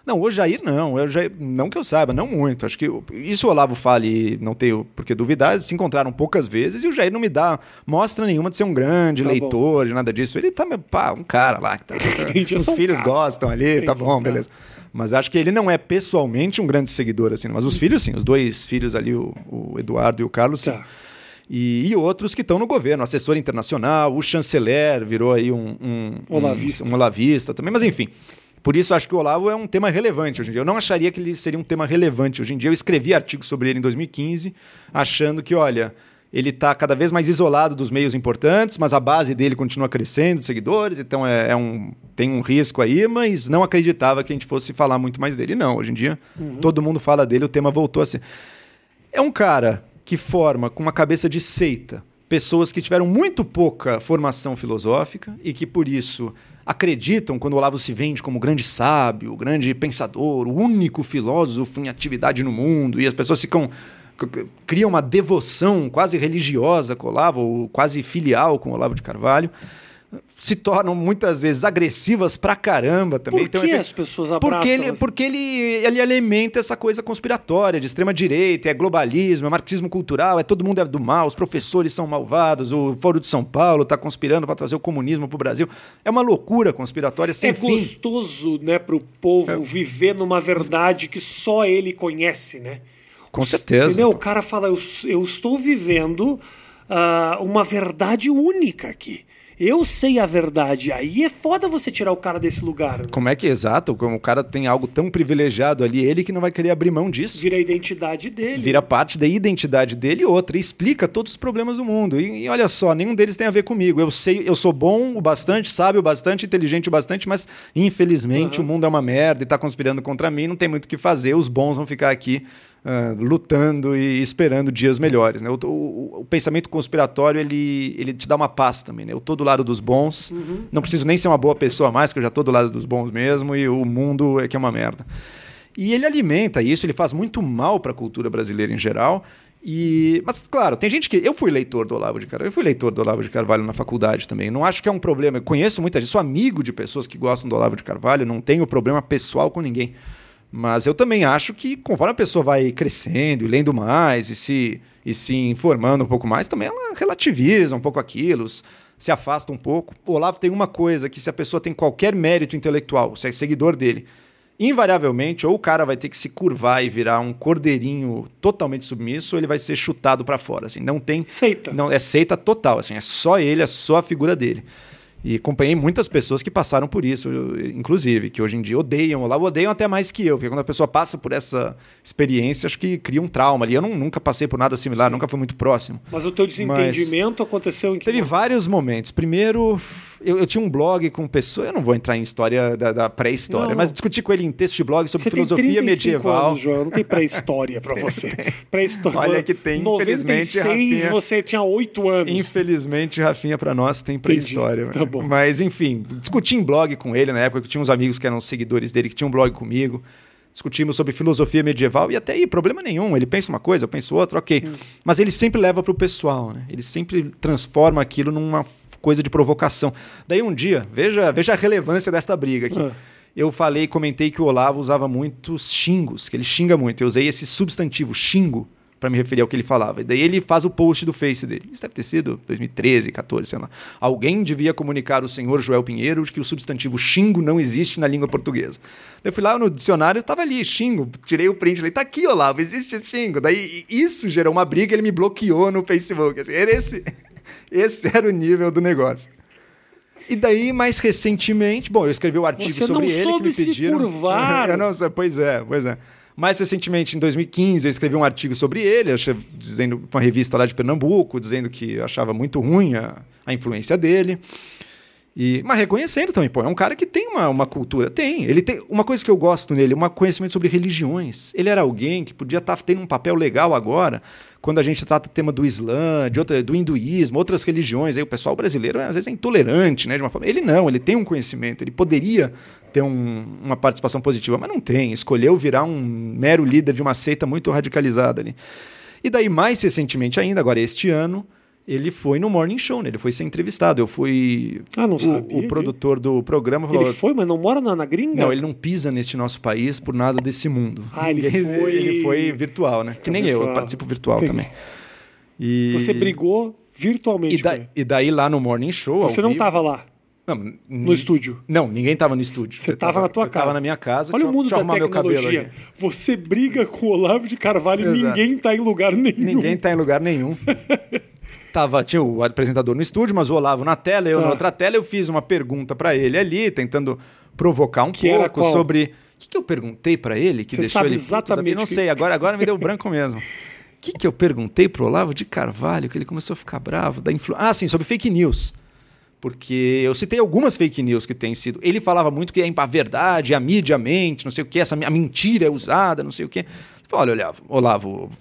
Não, o Jair não. Eu Jair, não que eu saiba, não muito. Acho que isso o Olavo fale, não tenho por que duvidar, se encontraram poucas vezes e o Jair não me dá mostra nenhuma de ser um grande tá leitor, de nada disso. Ele tá, pá, um cara lá que tá. os filhos cara. gostam ali, Entendi, tá bom, tá. beleza. Mas acho que ele não é pessoalmente um grande seguidor, assim. Mas os filhos, sim. Os dois filhos ali, o, o Eduardo e o Carlos, sim. Tá. E, e, outros que estão no governo, assessor internacional, o chanceler virou aí um, um, um, um olavista também, mas enfim. Por isso acho que o Olavo é um tema relevante hoje em dia. Eu não acharia que ele seria um tema relevante hoje em dia. Eu escrevi artigos sobre ele em 2015, achando que, olha, ele está cada vez mais isolado dos meios importantes, mas a base dele continua crescendo de seguidores, então é, é, um, tem um risco aí, mas não acreditava que a gente fosse falar muito mais dele. Não, hoje em dia uhum. todo mundo fala dele, o tema voltou a ser. É um cara que forma com uma cabeça de seita pessoas que tiveram muito pouca formação filosófica e que por isso acreditam quando o Olavo se vende como grande sábio, grande pensador, o único filósofo em atividade no mundo, e as pessoas ficam criam uma devoção quase religiosa com o Olavo, quase filial com o Olavo de Carvalho se tornam muitas vezes agressivas pra caramba também. Por que então, as pessoas abraçam? Porque, ele, porque ele, ele alimenta essa coisa conspiratória de extrema direita, é globalismo, é marxismo cultural, é todo mundo é do mal, os professores são malvados, o Foro de São Paulo está conspirando para trazer o comunismo pro Brasil. É uma loucura conspiratória sem é fim. É gostoso, né, pro povo é. viver numa verdade que só ele conhece, né? Com certeza. Entendeu? O cara fala, eu, eu estou vivendo uh, uma verdade única aqui. Eu sei a verdade. Aí é foda você tirar o cara desse lugar. Né? Como é que é exato? Como o cara tem algo tão privilegiado ali, ele que não vai querer abrir mão disso. Vira a identidade dele. Vira parte da identidade dele e outra. E explica todos os problemas do mundo. E, e, olha só, nenhum deles tem a ver comigo. Eu sei, eu sou bom o bastante, sábio o bastante, inteligente o bastante, mas infelizmente uhum. o mundo é uma merda e tá conspirando contra mim, não tem muito o que fazer. Os bons vão ficar aqui Uh, lutando e esperando dias melhores. Né? O, o, o, pensamento conspiratório ele, ele te dá uma paz também. Né? Eu estou do lado dos bons, uhum. não preciso nem ser uma boa pessoa mais, porque eu já estou do lado dos bons mesmo, e o mundo é que é uma merda. E ele alimenta isso, ele faz muito mal para a cultura brasileira em geral. E, mas, claro, tem gente que. Eu fui leitor do Olavo de Carvalho, eu fui leitor do Olavo de Carvalho na faculdade também. Não acho que é um problema. Eu conheço muita gente, sou amigo de pessoas que gostam do Olavo de Carvalho, não tenho problema pessoal com ninguém. Mas eu também acho que conforme a pessoa vai crescendo e lendo mais e se, e se informando um pouco mais, também ela relativiza um pouco aquilo, se afasta um pouco. O Olavo tem uma coisa que se a pessoa tem qualquer mérito intelectual, se é seguidor dele, invariavelmente ou o cara vai ter que se curvar e virar um cordeirinho totalmente submisso, ou ele vai ser chutado para fora, assim, não tem seita. Não é seita total, assim, é só ele, é só a figura dele. E acompanhei muitas pessoas que passaram por isso, inclusive, que hoje em dia odeiam o Olavo, odeiam até mais que eu, porque quando a pessoa passa por essa experiência, acho que cria um trauma ali. Eu não, nunca passei por nada similar, Sim. nunca fui muito próximo. Mas o teu desentendimento Mas aconteceu em que Teve momento? vários momentos. Primeiro, eu, eu, tinha um blog com pessoas. Eu não vou entrar em história da, da pré-história, mas discuti com ele em texto de blog sobre você filosofia tem medieval. Anos, João, não tem pré-história para você. Pré-história. Olha que tem, 96, infelizmente. Rafinha, você tinha oito anos. Infelizmente, Rafinha, para nós tem pré-história. Tá bom. Mas, enfim, discuti em blog com ele na época, que tinha uns amigos que eram seguidores dele, que tinham um blog comigo discutimos sobre filosofia medieval e até aí, problema nenhum. Ele pensa uma coisa, eu penso outra, ok. Hum. Mas ele sempre leva para o pessoal, né? Ele sempre transforma aquilo numa coisa de provocação. Daí um dia, veja, veja a relevância desta briga aqui. Ah. Eu falei, comentei que o Olavo usava muitos xingos, que ele xinga muito. Eu usei esse substantivo, xingo, para me referir ao que ele falava. E daí ele faz o post do Face dele. Isso deve ter sido 2013, 14, sei lá. Alguém devia comunicar ao senhor Joel Pinheiro que o substantivo xingo não existe na língua portuguesa. Eu fui lá no dicionário, estava ali, xingo. Tirei o print, falei, tá aqui, Olavo, existe xingo. Daí isso gerou uma briga, ele me bloqueou no Facebook. Assim, era esse esse era o nível do negócio. E daí, mais recentemente, bom, eu escrevi um artigo Você sobre ele que me pediram. Se curvar. eu não pois é, pois é. Mais recentemente, em 2015, eu escrevi um artigo sobre ele, achei, dizendo uma revista lá de Pernambuco, dizendo que achava muito ruim a, a influência dele. E, mas reconhecendo também, pô, é um cara que tem uma, uma cultura. Tem. Ele tem. Uma coisa que eu gosto nele, um conhecimento sobre religiões. Ele era alguém que podia estar tá tendo um papel legal agora, quando a gente trata o tema do Islã, de outra, do hinduísmo, outras religiões. Aí o pessoal brasileiro às vezes é intolerante, né? De uma forma. Ele não, ele tem um conhecimento, ele poderia ter um, uma participação positiva, mas não tem. Escolheu virar um mero líder de uma seita muito radicalizada ali. E daí, mais recentemente ainda, agora este ano ele foi no Morning Show, né? ele foi ser entrevistado. Eu fui. Ah, não sabia. O, o produtor do programa falou. Ele foi, mas não mora na, na gringa? Não, ele não pisa neste nosso país por nada desse mundo. Ah, ele foi. ele foi virtual, né? Que nem virtual. eu, eu participo virtual Entendi. também. E... Você brigou virtualmente. E, da, e, daí lá no Morning Show. Você não estava lá? Não, no estúdio. Não, ninguém estava no estúdio. Você estava na tua casa. Estava na minha casa. Olha o mundo da tecnologia. Você briga com o Olavo de Carvalho e ninguém está em lugar nenhum. Ninguém está em lugar nenhum. Tava, tinha o apresentador no estúdio, mas o Olavo na tela, eu tá. na outra tela. Eu fiz uma pergunta para ele ali, tentando provocar um que pouco sobre. O que, que eu perguntei para ele que Você deixou sabe ele. Exatamente. Não sei, agora, agora me deu branco mesmo. O que, que eu perguntei pro Olavo de Carvalho que ele começou a ficar bravo? Da influ... Ah, sim, sobre fake news. Porque eu citei algumas fake news que têm sido. Ele falava muito que é a verdade, a mídia mente, não sei o que, essa, a mentira é usada, não sei o que. Olha, Olavo, Olavo,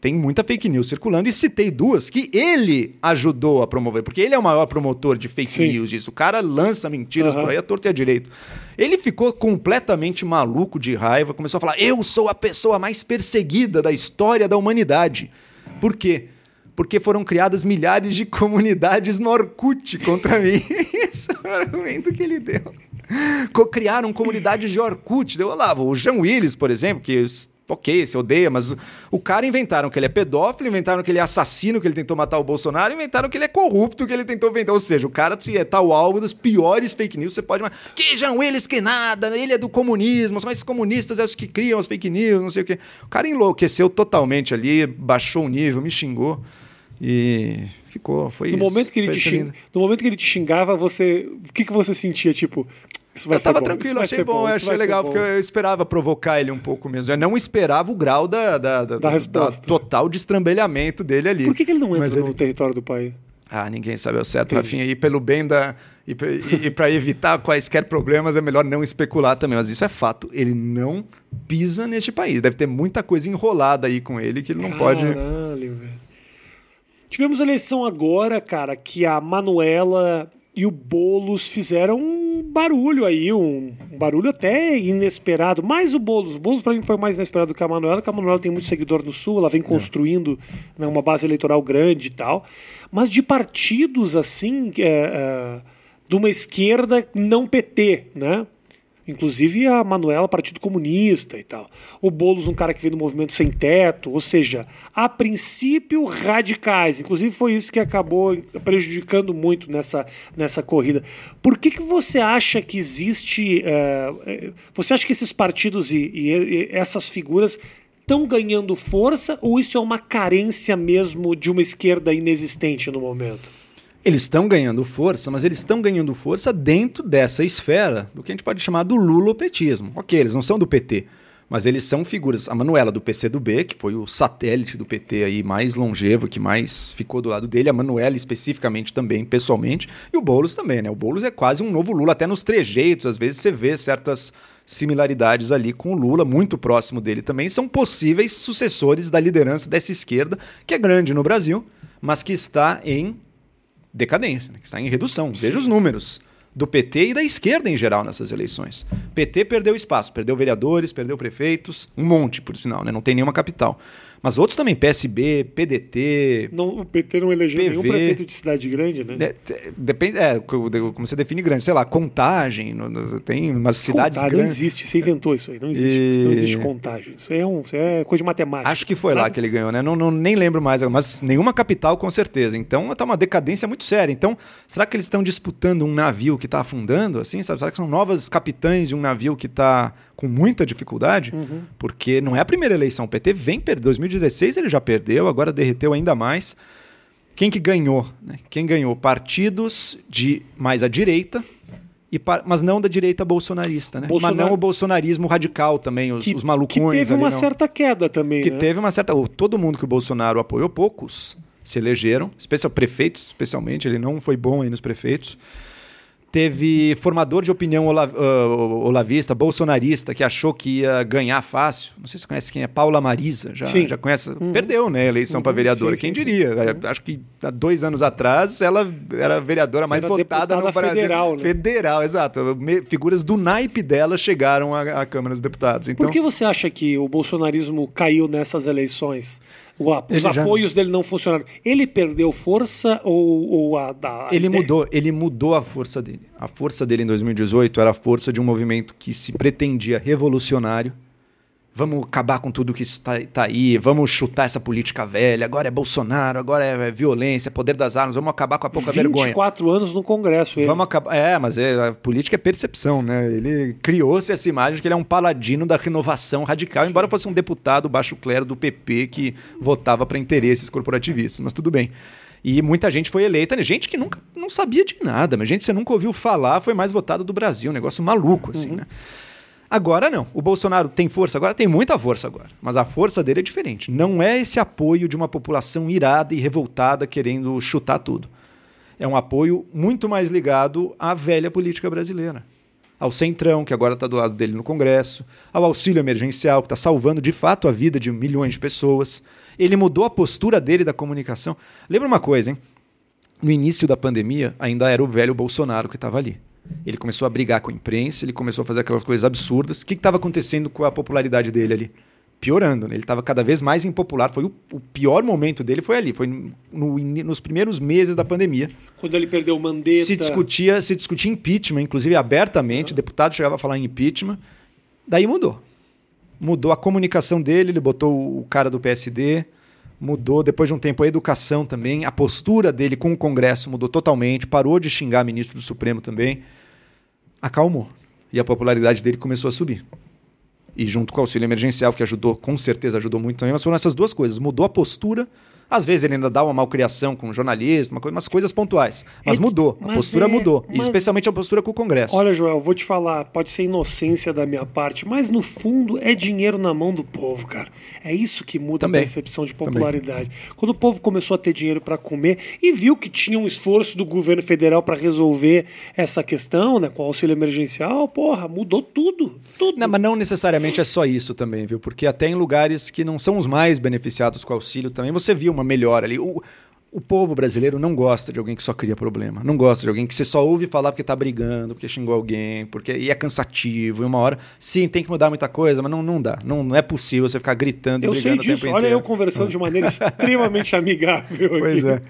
tem muita fake news circulando e citei duas que ele ajudou a promover, porque ele é o maior promotor de fake Sim. news disso. O cara lança mentiras uhum. por aí a torto e a direito. Ele ficou completamente maluco de raiva, começou a falar: Eu sou a pessoa mais perseguida da história da humanidade. Por quê? Porque foram criadas milhares de comunidades no Orkut contra mim. Esse é o argumento que ele deu. Criaram comunidades de Orkut. Deu lá, o Jean Willis, por exemplo, que ok, você odeia, mas o cara inventaram que ele é pedófilo, inventaram que ele é assassino, que ele tentou matar o Bolsonaro, inventaram que ele é corrupto, que ele tentou vender. Ou seja, o cara se é tal alvo das piores fake news, você pode. Que Jean Willis, que nada, ele é do comunismo, são esses comunistas é os que criam as fake news, não sei o quê. O cara enlouqueceu totalmente ali, baixou o nível, me xingou. E ficou, foi no isso. Momento que ele te xing... No momento que ele te xingava, você. O que, que você sentia? Tipo, eu tava bom. tranquilo, achei bom, bom achei legal, porque eu esperava provocar ele um pouco mesmo. Eu não esperava o grau da, da, da, da resposta. Da total destrambelhamento dele ali. Por que, que ele não entra no território do país? Ah, ninguém sabe ao certo, Rafinha. E pelo bem da. E, e, e para evitar quaisquer problemas, é melhor não especular também. Mas isso é fato. Ele não pisa neste país. Deve ter muita coisa enrolada aí com ele que ele não Caralho, pode. Velho. Tivemos eleição agora, cara, que a Manuela e o Boulos fizeram um barulho aí, um, um barulho até inesperado. Mais o Boulos. O Boulos, para mim, foi mais inesperado que a Manuela, porque a Manuela tem muito seguidor no Sul, ela vem construindo né, uma base eleitoral grande e tal. Mas de partidos, assim, é, é, de uma esquerda não PT, né? Inclusive a Manuela, Partido Comunista e tal. O Boulos, um cara que veio do movimento sem teto. Ou seja, a princípio radicais. Inclusive foi isso que acabou prejudicando muito nessa, nessa corrida. Por que, que você acha que existe. Uh, você acha que esses partidos e, e, e essas figuras estão ganhando força ou isso é uma carência mesmo de uma esquerda inexistente no momento? Eles estão ganhando força, mas eles estão ganhando força dentro dessa esfera do que a gente pode chamar do lulopetismo. Ok, eles não são do PT, mas eles são figuras. A Manuela do PCdoB, que foi o satélite do PT aí mais longevo, que mais ficou do lado dele, a Manuela especificamente também, pessoalmente, e o Boulos também, né? O Boulos é quase um novo Lula, até nos trejeitos, às vezes você vê certas similaridades ali com o Lula, muito próximo dele também, são possíveis sucessores da liderança dessa esquerda, que é grande no Brasil, mas que está em decadência, né, que está em redução. Sim. Veja os números do PT e da esquerda em geral nessas eleições. PT perdeu espaço, perdeu vereadores, perdeu prefeitos, um monte, por sinal, né? não tem nenhuma capital. Mas outros também, PSB, PDT. Não, o PT não elegeu PV, nenhum prefeito de cidade grande, né? De, depende, é, como você define grande, sei lá, contagem, tem umas cidades contagem, grandes. Não existe, você inventou isso aí, não existe, e... não existe contagem. Isso é, um, isso é coisa de matemática. Acho que foi lá que ele ganhou, né? Não, não, nem lembro mais, mas nenhuma capital com certeza. Então tá uma decadência muito séria. Então, será que eles estão disputando um navio que está afundando, assim, sabe? Será que são novas capitães de um navio que está com muita dificuldade, uhum. porque não é a primeira eleição. O PT vem perder. 2016 ele já perdeu, agora derreteu ainda mais. Quem que ganhou? Né? Quem ganhou? Partidos de mais à direita, e mas não da direita bolsonarista, né? Bolsonar... Mas não o bolsonarismo radical também, os, que, os malucões. Que teve ali, uma não. certa queda também. Que né? teve uma certa. Todo mundo que o Bolsonaro apoiou, poucos se elegeram, especial prefeitos, especialmente. Ele não foi bom aí nos prefeitos. Teve formador de opinião olav, uh, olavista, bolsonarista, que achou que ia ganhar fácil. Não sei se você conhece quem é, Paula Marisa. Já, já conhece? Uhum. Perdeu, né? A eleição uhum. para vereadora. Sim, quem sim, diria? Sim. Acho que há dois anos atrás ela era a vereadora mais era votada no Brasil. Federal, né? Federal, exato. Figuras do naipe dela chegaram à, à Câmara dos Deputados. Então... Por que você acha que o bolsonarismo caiu nessas eleições? Os apoios já... dele não funcionaram. Ele perdeu força ou, ou a, a Ele ideia? mudou, ele mudou a força dele. A força dele em 2018 era a força de um movimento que se pretendia revolucionário vamos acabar com tudo que está tá aí, vamos chutar essa política velha, agora é Bolsonaro, agora é violência, poder das armas, vamos acabar com a pouca 24 vergonha. 24 anos no Congresso, ele. Vamos acabar. É, mas é, a política é percepção, né? Ele criou-se essa imagem de que ele é um paladino da renovação radical, Sim. embora fosse um deputado baixo clero do PP que votava para interesses corporativistas, mas tudo bem. E muita gente foi eleita, né? gente que nunca não sabia de nada, mas gente que você nunca ouviu falar, foi mais votada do Brasil, um negócio maluco assim, uhum. né? Agora não. O Bolsonaro tem força agora? Tem muita força agora. Mas a força dele é diferente. Não é esse apoio de uma população irada e revoltada querendo chutar tudo. É um apoio muito mais ligado à velha política brasileira. Ao Centrão, que agora está do lado dele no Congresso, ao auxílio emergencial, que está salvando de fato a vida de milhões de pessoas. Ele mudou a postura dele da comunicação. Lembra uma coisa, hein? No início da pandemia, ainda era o velho Bolsonaro que estava ali. Ele começou a brigar com a imprensa, ele começou a fazer aquelas coisas absurdas. O que estava acontecendo com a popularidade dele ali? Piorando, né? ele estava cada vez mais impopular. Foi o, o, pior momento dele foi ali, foi no, nos primeiros meses da pandemia. Quando ele perdeu o Mandetta. Se discutia, se discutia impeachment, inclusive abertamente, uhum. deputado chegava a falar em impeachment. Daí mudou. Mudou a comunicação dele, ele botou o cara do PSD, mudou depois de um tempo a educação também, a postura dele com o Congresso mudou totalmente, parou de xingar ministro do Supremo também, acalmou. E a popularidade dele começou a subir. E junto com o auxílio emergencial, que ajudou, com certeza ajudou muito também, mas foram essas duas coisas. Mudou a postura às vezes ele ainda dá uma malcriação com jornalismo, uma coisa, umas coisas pontuais. Mas é, mudou, a postura é, mudou. Mas... E especialmente a postura com o Congresso. Olha, Joel, vou te falar, pode ser inocência da minha parte, mas no fundo é dinheiro na mão do povo, cara. É isso que muda Também. a percepção de popularidade. Também. Quando o povo começou a ter dinheiro para comer e viu que tinha um esforço do governo federal para resolver essa questão, né, com o auxílio emergencial, porra, mudou tudo. tudo. Não, mas não necessariamente é só isso também, viu? Porque até em lugares que não são os mais beneficiados com o auxílio também, você viu uma uma melhora ali. O, o povo brasileiro não gosta de alguém que só cria problema. Não gosta de alguém que você só ouve falar porque tá brigando, porque xingou alguém, porque e é cansativo. E uma hora, sim, tem que mudar muita coisa, mas não, não dá. Não, não é possível você ficar gritando eu sei disso. Olha inteiro. eu conversando de maneira extremamente amigável. Pois aqui.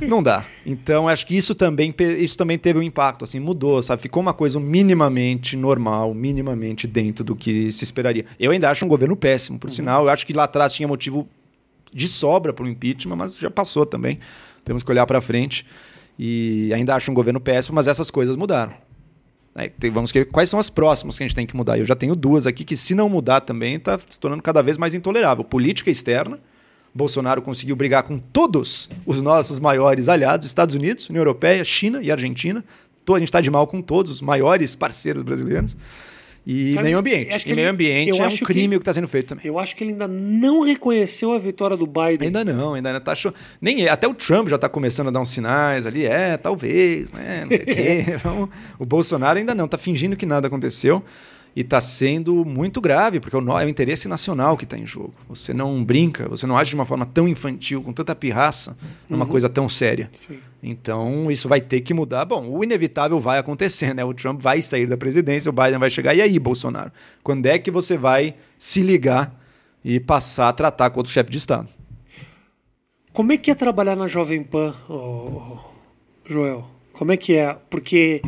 é. não dá. Então, acho que isso também, isso também teve um impacto, assim, mudou, sabe? Ficou uma coisa minimamente normal, minimamente dentro do que se esperaria. Eu ainda acho um governo péssimo, por uhum. sinal. Eu acho que lá atrás tinha motivo de sobra para o impeachment, mas já passou também. Temos que olhar para frente. E ainda acho um governo péssimo, mas essas coisas mudaram. É, vamos ver quais são as próximas que a gente tem que mudar. Eu já tenho duas aqui que, se não mudar também, está se tornando cada vez mais intolerável. Política externa. Bolsonaro conseguiu brigar com todos os nossos maiores aliados, Estados Unidos, União Europeia, China e Argentina. A gente está de mal com todos os maiores parceiros brasileiros. E Cara, meio ambiente. E meio ambiente é um crime que, o que está sendo feito também. Eu acho que ele ainda não reconheceu a vitória do Biden. Ainda não, ainda está achou. Nem até o Trump já está começando a dar uns sinais ali, é, talvez, né? Não sei o quê. Então, o Bolsonaro ainda não, está fingindo que nada aconteceu e está sendo muito grave, porque é o interesse nacional que está em jogo. Você não brinca, você não age de uma forma tão infantil, com tanta pirraça, numa uhum. coisa tão séria. Sim. Então, isso vai ter que mudar. Bom, o inevitável vai acontecer, né? O Trump vai sair da presidência, o Biden vai chegar. E aí, Bolsonaro? Quando é que você vai se ligar e passar a tratar com outro chefe de Estado? Como é que é trabalhar na Jovem Pan, oh, Joel? Como é que é? Porque.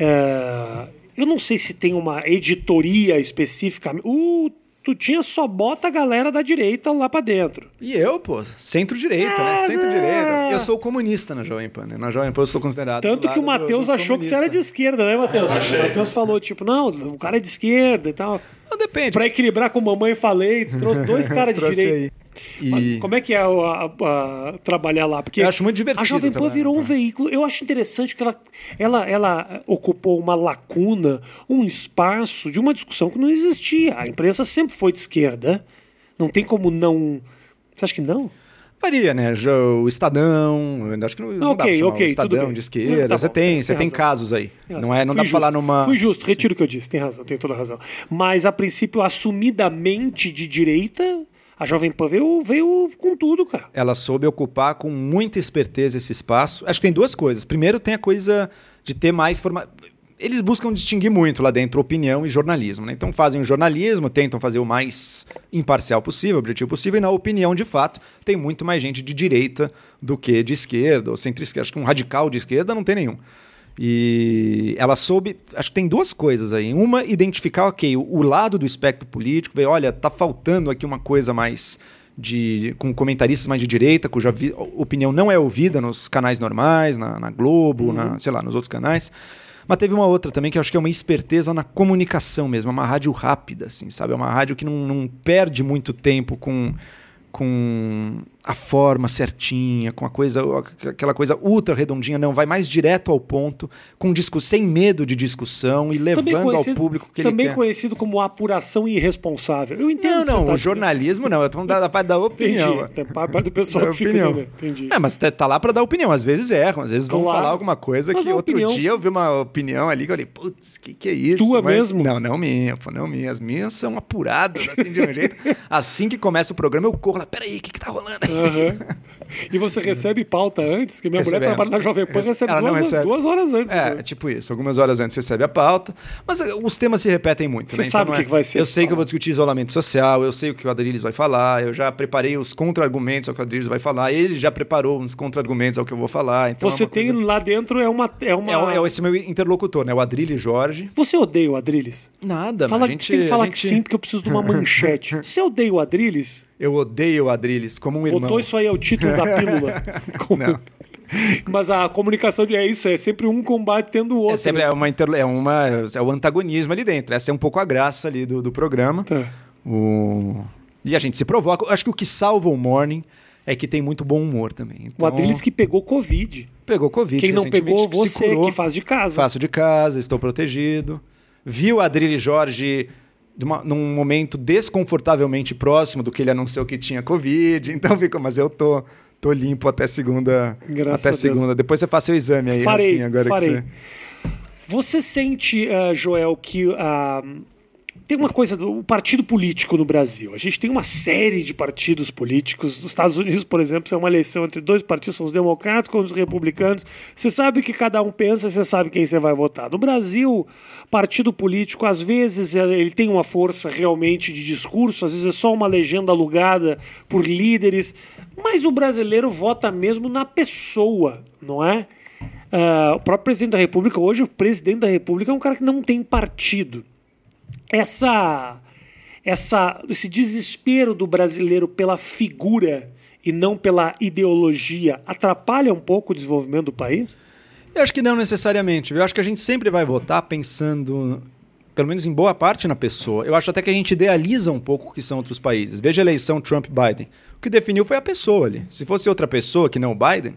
É eu não sei se tem uma editoria específica. Uh, tu tinha só bota a galera da direita lá para dentro. E eu, pô, centro-direita, né? é, né? Centro-direita. Eu sou comunista na Jovem Pan, né? Na Jovem Pan eu sou considerado. Tanto que o Matheus achou que você era de esquerda, né, Matheus? O Matheus falou, tipo, não, o cara é de esquerda e tal. Não, depende. Pra equilibrar com mamãe falei, trouxe dois caras de direita. Aí. E... Como é que é a, a, a, trabalhar lá? Porque eu acho muito divertido. A Jovem Pan virou um veículo. Eu acho interessante que ela, ela, ela ocupou uma lacuna, um espaço de uma discussão que não existia. A imprensa sempre foi de esquerda. Não tem como não. Você acha que não? Varia, né? O Estadão, acho que não, não okay, okay, Estadão de esquerda. Tá você bom, tem, você tem casos aí. Não é, não Fui dá pra falar numa. Fui justo, retiro o que eu disse, tem razão, tem toda razão. Mas a princípio, assumidamente de direita, a Jovem Pan veio, veio com tudo, cara. Ela soube ocupar com muita esperteza esse espaço. Acho que tem duas coisas. Primeiro, tem a coisa de ter mais forma. Eles buscam distinguir muito lá dentro opinião e jornalismo. Né? Então fazem o jornalismo, tentam fazer o mais imparcial possível, objetivo possível, e na opinião, de fato, tem muito mais gente de direita do que de esquerda ou centro-esquerda. Acho que um radical de esquerda não tem nenhum. E ela soube, acho que tem duas coisas aí. Uma, identificar, ok, o, lado do espectro político, ver, olha, tá faltando aqui uma coisa mais de com comentaristas mais de direita, cuja vi, opinião não é ouvida nos canais normais, na, na Globo, uhum. na, sei lá, nos outros canais. Mas teve uma outra também que eu acho que é uma esperteza na comunicação mesmo, é uma rádio rápida, assim, sabe? É uma rádio que não, não perde muito tempo com com a forma certinha, com a coisa, aquela coisa ultra redondinha, não, vai mais direto ao ponto, com disco, sem medo de discussão e levando ao público que ele quer. Também conhecido como apuração irresponsável. Eu entendo. Não, não, tá o jornalismo não, eu tô da, da parte da opinião. Entendi, da parte do pessoal da que opinião. fica Entendi. É, mas tá, tá lá para dar opinião, às vezes erram, às vezes vão claro. falar alguma coisa mas que outro opinião... dia eu vi uma opinião ali que eu falei, putz, que que é isso? Tua mas... mesmo? Não, não minha, pô, não minha, as minhas são apuradas assim de um jeito. Assim que começa o programa eu corro lá, peraí, o que que tá rolando? Uhum. E você recebe pauta antes, que minha mulher trabalha na Jovem Pan, recebe, duas, recebe duas, horas antes. É, né? tipo isso. Algumas horas antes recebe a pauta. Mas eh, os temas se repetem muito. Você né? sabe então, o que, é... que, vai ser. Eu sei que eu vou discutir isolamento social, eu sei o que o Adriles vai falar, eu já preparei os contra-argumentos ao que o Adriles vai falar, ele já preparou uns contra-argumentos ao que eu vou falar. Então você é tem coisa... lá dentro é uma. É, uma... É, é esse meu interlocutor, né? O Adriles Jorge. Você odeia o Adriles? Nada, Fala, gente, Tem que falar gente... que sim, porque eu preciso de uma manchete. Você odeia o Adriles? Eu odeio o Adriles como um irmão. Botou isso aí é o título da pílula. Como... Não. Mas a comunicação é isso, é sempre um combate tendo o outro. É sempre é uma, é uma é o antagonismo ali dentro. Essa é um pouco a graça ali do, do programa. Tá. O... E a gente se provoca. Acho que o que salva o Morning é que tem muito bom humor também. Então... O Adriles que pegou Covid. Pegou Covid. Quem não pegou, você que faz de casa. Faço de casa, estou protegido. Viu Adriles Jorge uma, num momento desconfortavelmente próximo do que ele anunciou que tinha Covid. Então ficou, mas eu tô, tô limpo até segunda. Graças até segunda. Depois você faz seu exame aí. Farei, agora farei. Você... você... sente, uh, Joel, que uh, tem uma coisa do partido político no Brasil. A gente tem uma série de partidos políticos. Nos Estados Unidos, por exemplo, é uma eleição entre dois partidos, são os democratas com os republicanos. Você sabe o que cada um pensa, você sabe quem você vai votar. No Brasil, partido político, às vezes, é, ele tem uma força realmente de discurso, às vezes é só uma legenda alugada por líderes, mas o brasileiro vota mesmo na pessoa, não é? Uh, o próprio presidente da República, hoje, o presidente da República é um cara que não tem partido essa, essa, esse desespero do brasileiro pela figura e não pela ideologia atrapalha um pouco o desenvolvimento do país? Eu acho que não necessariamente. Eu acho que a gente sempre vai votar pensando, pelo menos em boa parte, na pessoa. Eu acho até que a gente idealiza um pouco o que são outros países. Veja a eleição Trump-Biden. O que definiu foi a pessoa ali. Se fosse outra pessoa que não o Biden,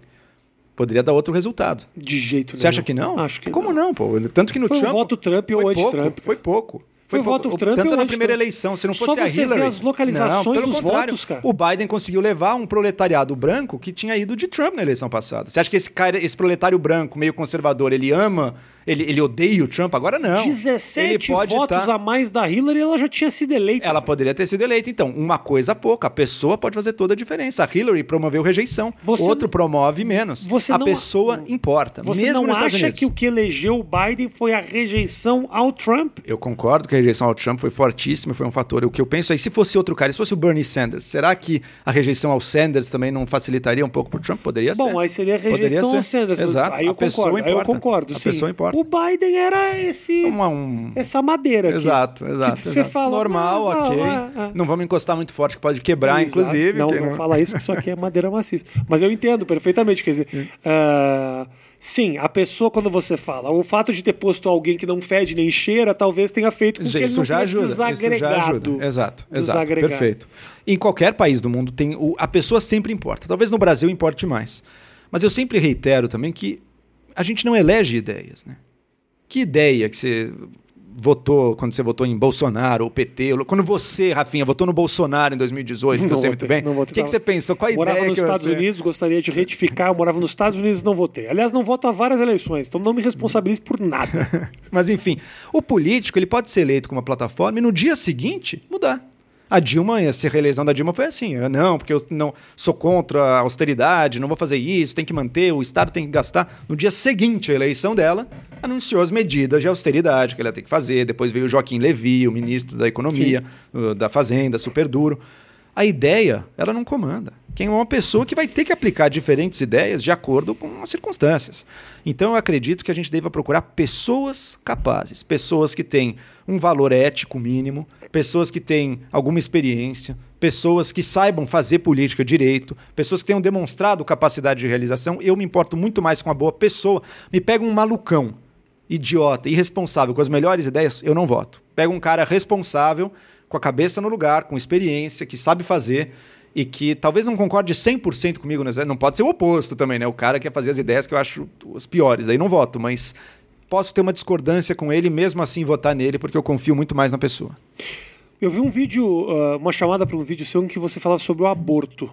poderia dar outro resultado. De jeito Você acha que não? Acho que Como não. não, pô? Tanto que no foi Trump. o voto Trump ou anti-Trump. Foi pouco. Foi, foi voto Trump tanto na primeira Trump. eleição, se não Só fosse a você Hillary. Vê as localizações não, dos votos, cara. O Biden conseguiu levar um proletariado branco que tinha ido de Trump na eleição passada. Você acha que esse cara, esse proletário branco, meio conservador, ele ama ele, ele odeia o Trump? Agora não. 17 votos tá... a mais da Hillary ela já tinha sido eleita. Ela poderia ter sido eleita. Então, uma coisa pouca. A pessoa pode fazer toda a diferença. A Hillary promoveu rejeição. Você Outro não... promove menos. Você a não... pessoa importa. Você mesmo não acha que o que elegeu o Biden foi a rejeição ao Trump? Eu concordo que a rejeição ao Trump foi fortíssima, foi um fator. O que eu penso é, se fosse outro cara, se fosse o Bernie Sanders, será que a rejeição ao Sanders também não facilitaria um pouco para o Trump? Poderia Bom, ser. Bom, aí seria a rejeição ao Sanders. Exato. Aí eu a concordo. Aí eu concordo. A sim. pessoa importa. O Biden era esse, Uma, um... essa madeira aqui. Exato, exato. Que você fala, Normal, ah, ok. Ah, ah. Não vamos encostar muito forte, que pode quebrar, Exato. inclusive. Não, que não fala isso, que isso aqui é madeira maciça. Mas eu entendo perfeitamente. Quer dizer, uh, sim, a pessoa, quando você fala, o fato de ter posto alguém que não fede nem cheira, talvez tenha feito com que isso ele não já ajuda, desagregado. Isso já ajuda. Exato, exato. Perfeito. Em qualquer país do mundo, tem o, a pessoa sempre importa. Talvez no Brasil importe mais. Mas eu sempre reitero também que a gente não elege ideias, né? Que ideia que você votou quando você votou em Bolsonaro ou PT? Quando você, Rafinha, votou no Bolsonaro em 2018, que eu sei muito bem. O que, que você pensou? Qual a morava ideia nos Estados você... Unidos, gostaria de retificar. Eu morava nos Estados Unidos e não votei. Aliás, não voto a várias eleições, então não me responsabilize por nada. Mas enfim, o político ele pode ser eleito com uma plataforma e no dia seguinte mudar. A Dilma, a reeleição da Dilma foi assim. Eu, não, porque eu não sou contra a austeridade, não vou fazer isso, tem que manter, o Estado tem que gastar. No dia seguinte à eleição dela, anunciou as medidas de austeridade que ela tem que fazer. Depois veio o Joaquim Levy, o ministro da Economia, Sim. da Fazenda, super duro. A ideia, ela não comanda. Quem é uma pessoa que vai ter que aplicar diferentes ideias de acordo com as circunstâncias. Então eu acredito que a gente deva procurar pessoas capazes, pessoas que têm um valor ético mínimo, pessoas que têm alguma experiência, pessoas que saibam fazer política direito, pessoas que tenham demonstrado capacidade de realização. Eu me importo muito mais com a boa pessoa. Me pega um malucão, idiota, irresponsável, com as melhores ideias, eu não voto. Pega um cara responsável, com a cabeça no lugar, com experiência, que sabe fazer e que talvez não concorde 100% comigo, né? não pode ser o oposto também, né? O cara quer fazer as ideias que eu acho as piores, daí não voto, mas posso ter uma discordância com ele, mesmo assim votar nele, porque eu confio muito mais na pessoa. Eu vi um vídeo, uh, uma chamada para um vídeo seu em que você falava sobre o aborto.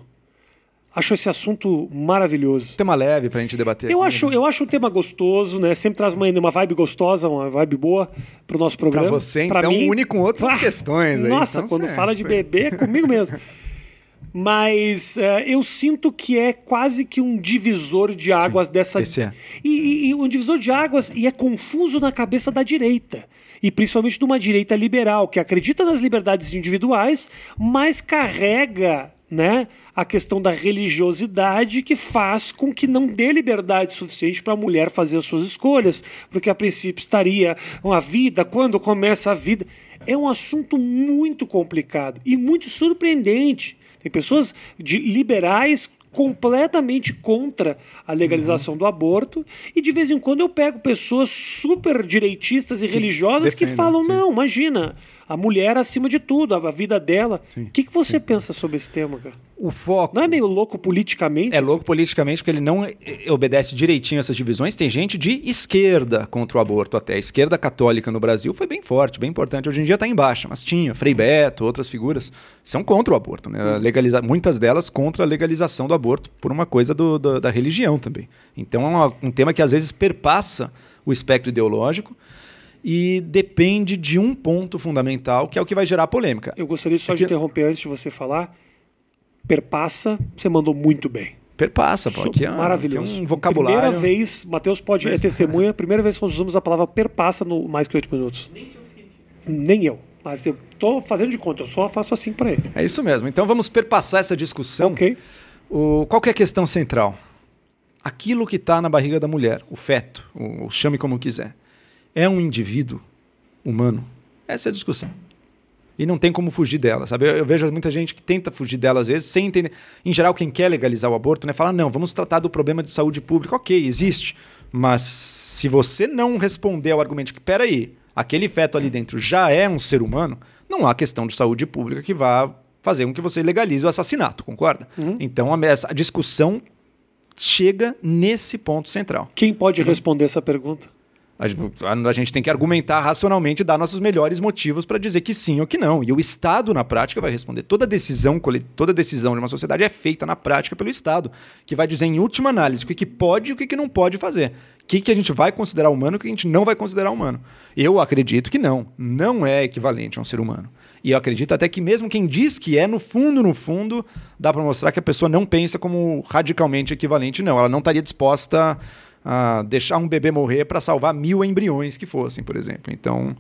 Acho esse assunto maravilhoso. Tema leve pra gente debater. Eu aqui, acho, né? eu acho o tema gostoso, né? Sempre traz uma, uma vibe gostosa, uma vibe boa pro nosso programa. Pra você, pra então, mim, une com outras ah, questões. Aí, nossa, então, quando certo. fala de bebê é comigo mesmo. Mas uh, eu sinto que é quase que um divisor de águas Sim, dessa. Esse é. E, e, um divisor de águas e é confuso na cabeça da direita e principalmente de uma direita liberal que acredita nas liberdades individuais, mas carrega né, a questão da religiosidade que faz com que não dê liberdade suficiente para a mulher fazer as suas escolhas, porque a princípio estaria uma vida, quando começa a vida. É um assunto muito complicado e muito surpreendente. Tem pessoas de liberais completamente contra a legalização uhum. do aborto e de vez em quando eu pego pessoas super direitistas e religiosas que falam sim. não, imagina, a mulher acima de tudo, a vida dela. O que, que você sim. pensa sobre esse tema, cara? O foco. Não é meio louco politicamente? É assim? louco politicamente porque ele não obedece direitinho essas divisões. Tem gente de esquerda contra o aborto até. A esquerda católica no Brasil foi bem forte, bem importante. Hoje em dia está em baixa, mas tinha. Frei Beto, outras figuras, são contra o aborto. Né? Legaliza... Muitas delas contra a legalização do aborto por uma coisa do, do, da religião também. Então é um tema que às vezes perpassa o espectro ideológico e depende de um ponto fundamental, que é o que vai gerar polêmica. Eu gostaria só de interromper antes de você falar. Perpassa, você mandou muito bem. Perpassa, pô. Aqui é, Maravilhoso. Aqui é um vocabulário. Primeira vez, Matheus pode é testemunha, primeira vez que nós usamos a palavra perpassa no mais que oito minutos. Nem sei o que significa. Nem eu. Mas eu tô fazendo de conta, eu só faço assim para ele. É isso mesmo. Então vamos perpassar essa discussão. Ok. O, qual que é a questão central? Aquilo que está na barriga da mulher, o feto, o, o chame como quiser, é um indivíduo humano? Essa é a discussão. E não tem como fugir dela, sabe? Eu, eu, vejo muita gente que tenta fugir dela às vezes, sem entender. Em geral, quem quer legalizar o aborto, né, fala: não, vamos tratar do problema de saúde pública. Ok, existe. Mas se você não responder ao argumento que, peraí, aquele feto ali dentro já é um ser humano, não há questão de saúde pública que vá fazer com que você legalize o assassinato, concorda? Uhum. Então a, a discussão chega nesse ponto central. Quem pode responder essa pergunta? A, gente tem que argumentar racionalmente dar nossos melhores motivos para dizer que sim ou que não. E o Estado, na prática, vai responder. Toda decisão, toda decisão de uma sociedade é feita na prática pelo Estado, que vai dizer, em última análise, o que, pode e o que, não pode fazer. O que, que a gente vai considerar humano e o que a gente não vai considerar humano. Eu acredito que não. Não é equivalente a um ser humano. E eu acredito até que mesmo quem diz que é, no fundo, no fundo, dá para mostrar que a pessoa não pensa como radicalmente equivalente, não. Ela não estaria disposta deixar um bebê morrer para salvar mil embriões que fossem, por exemplo. Então,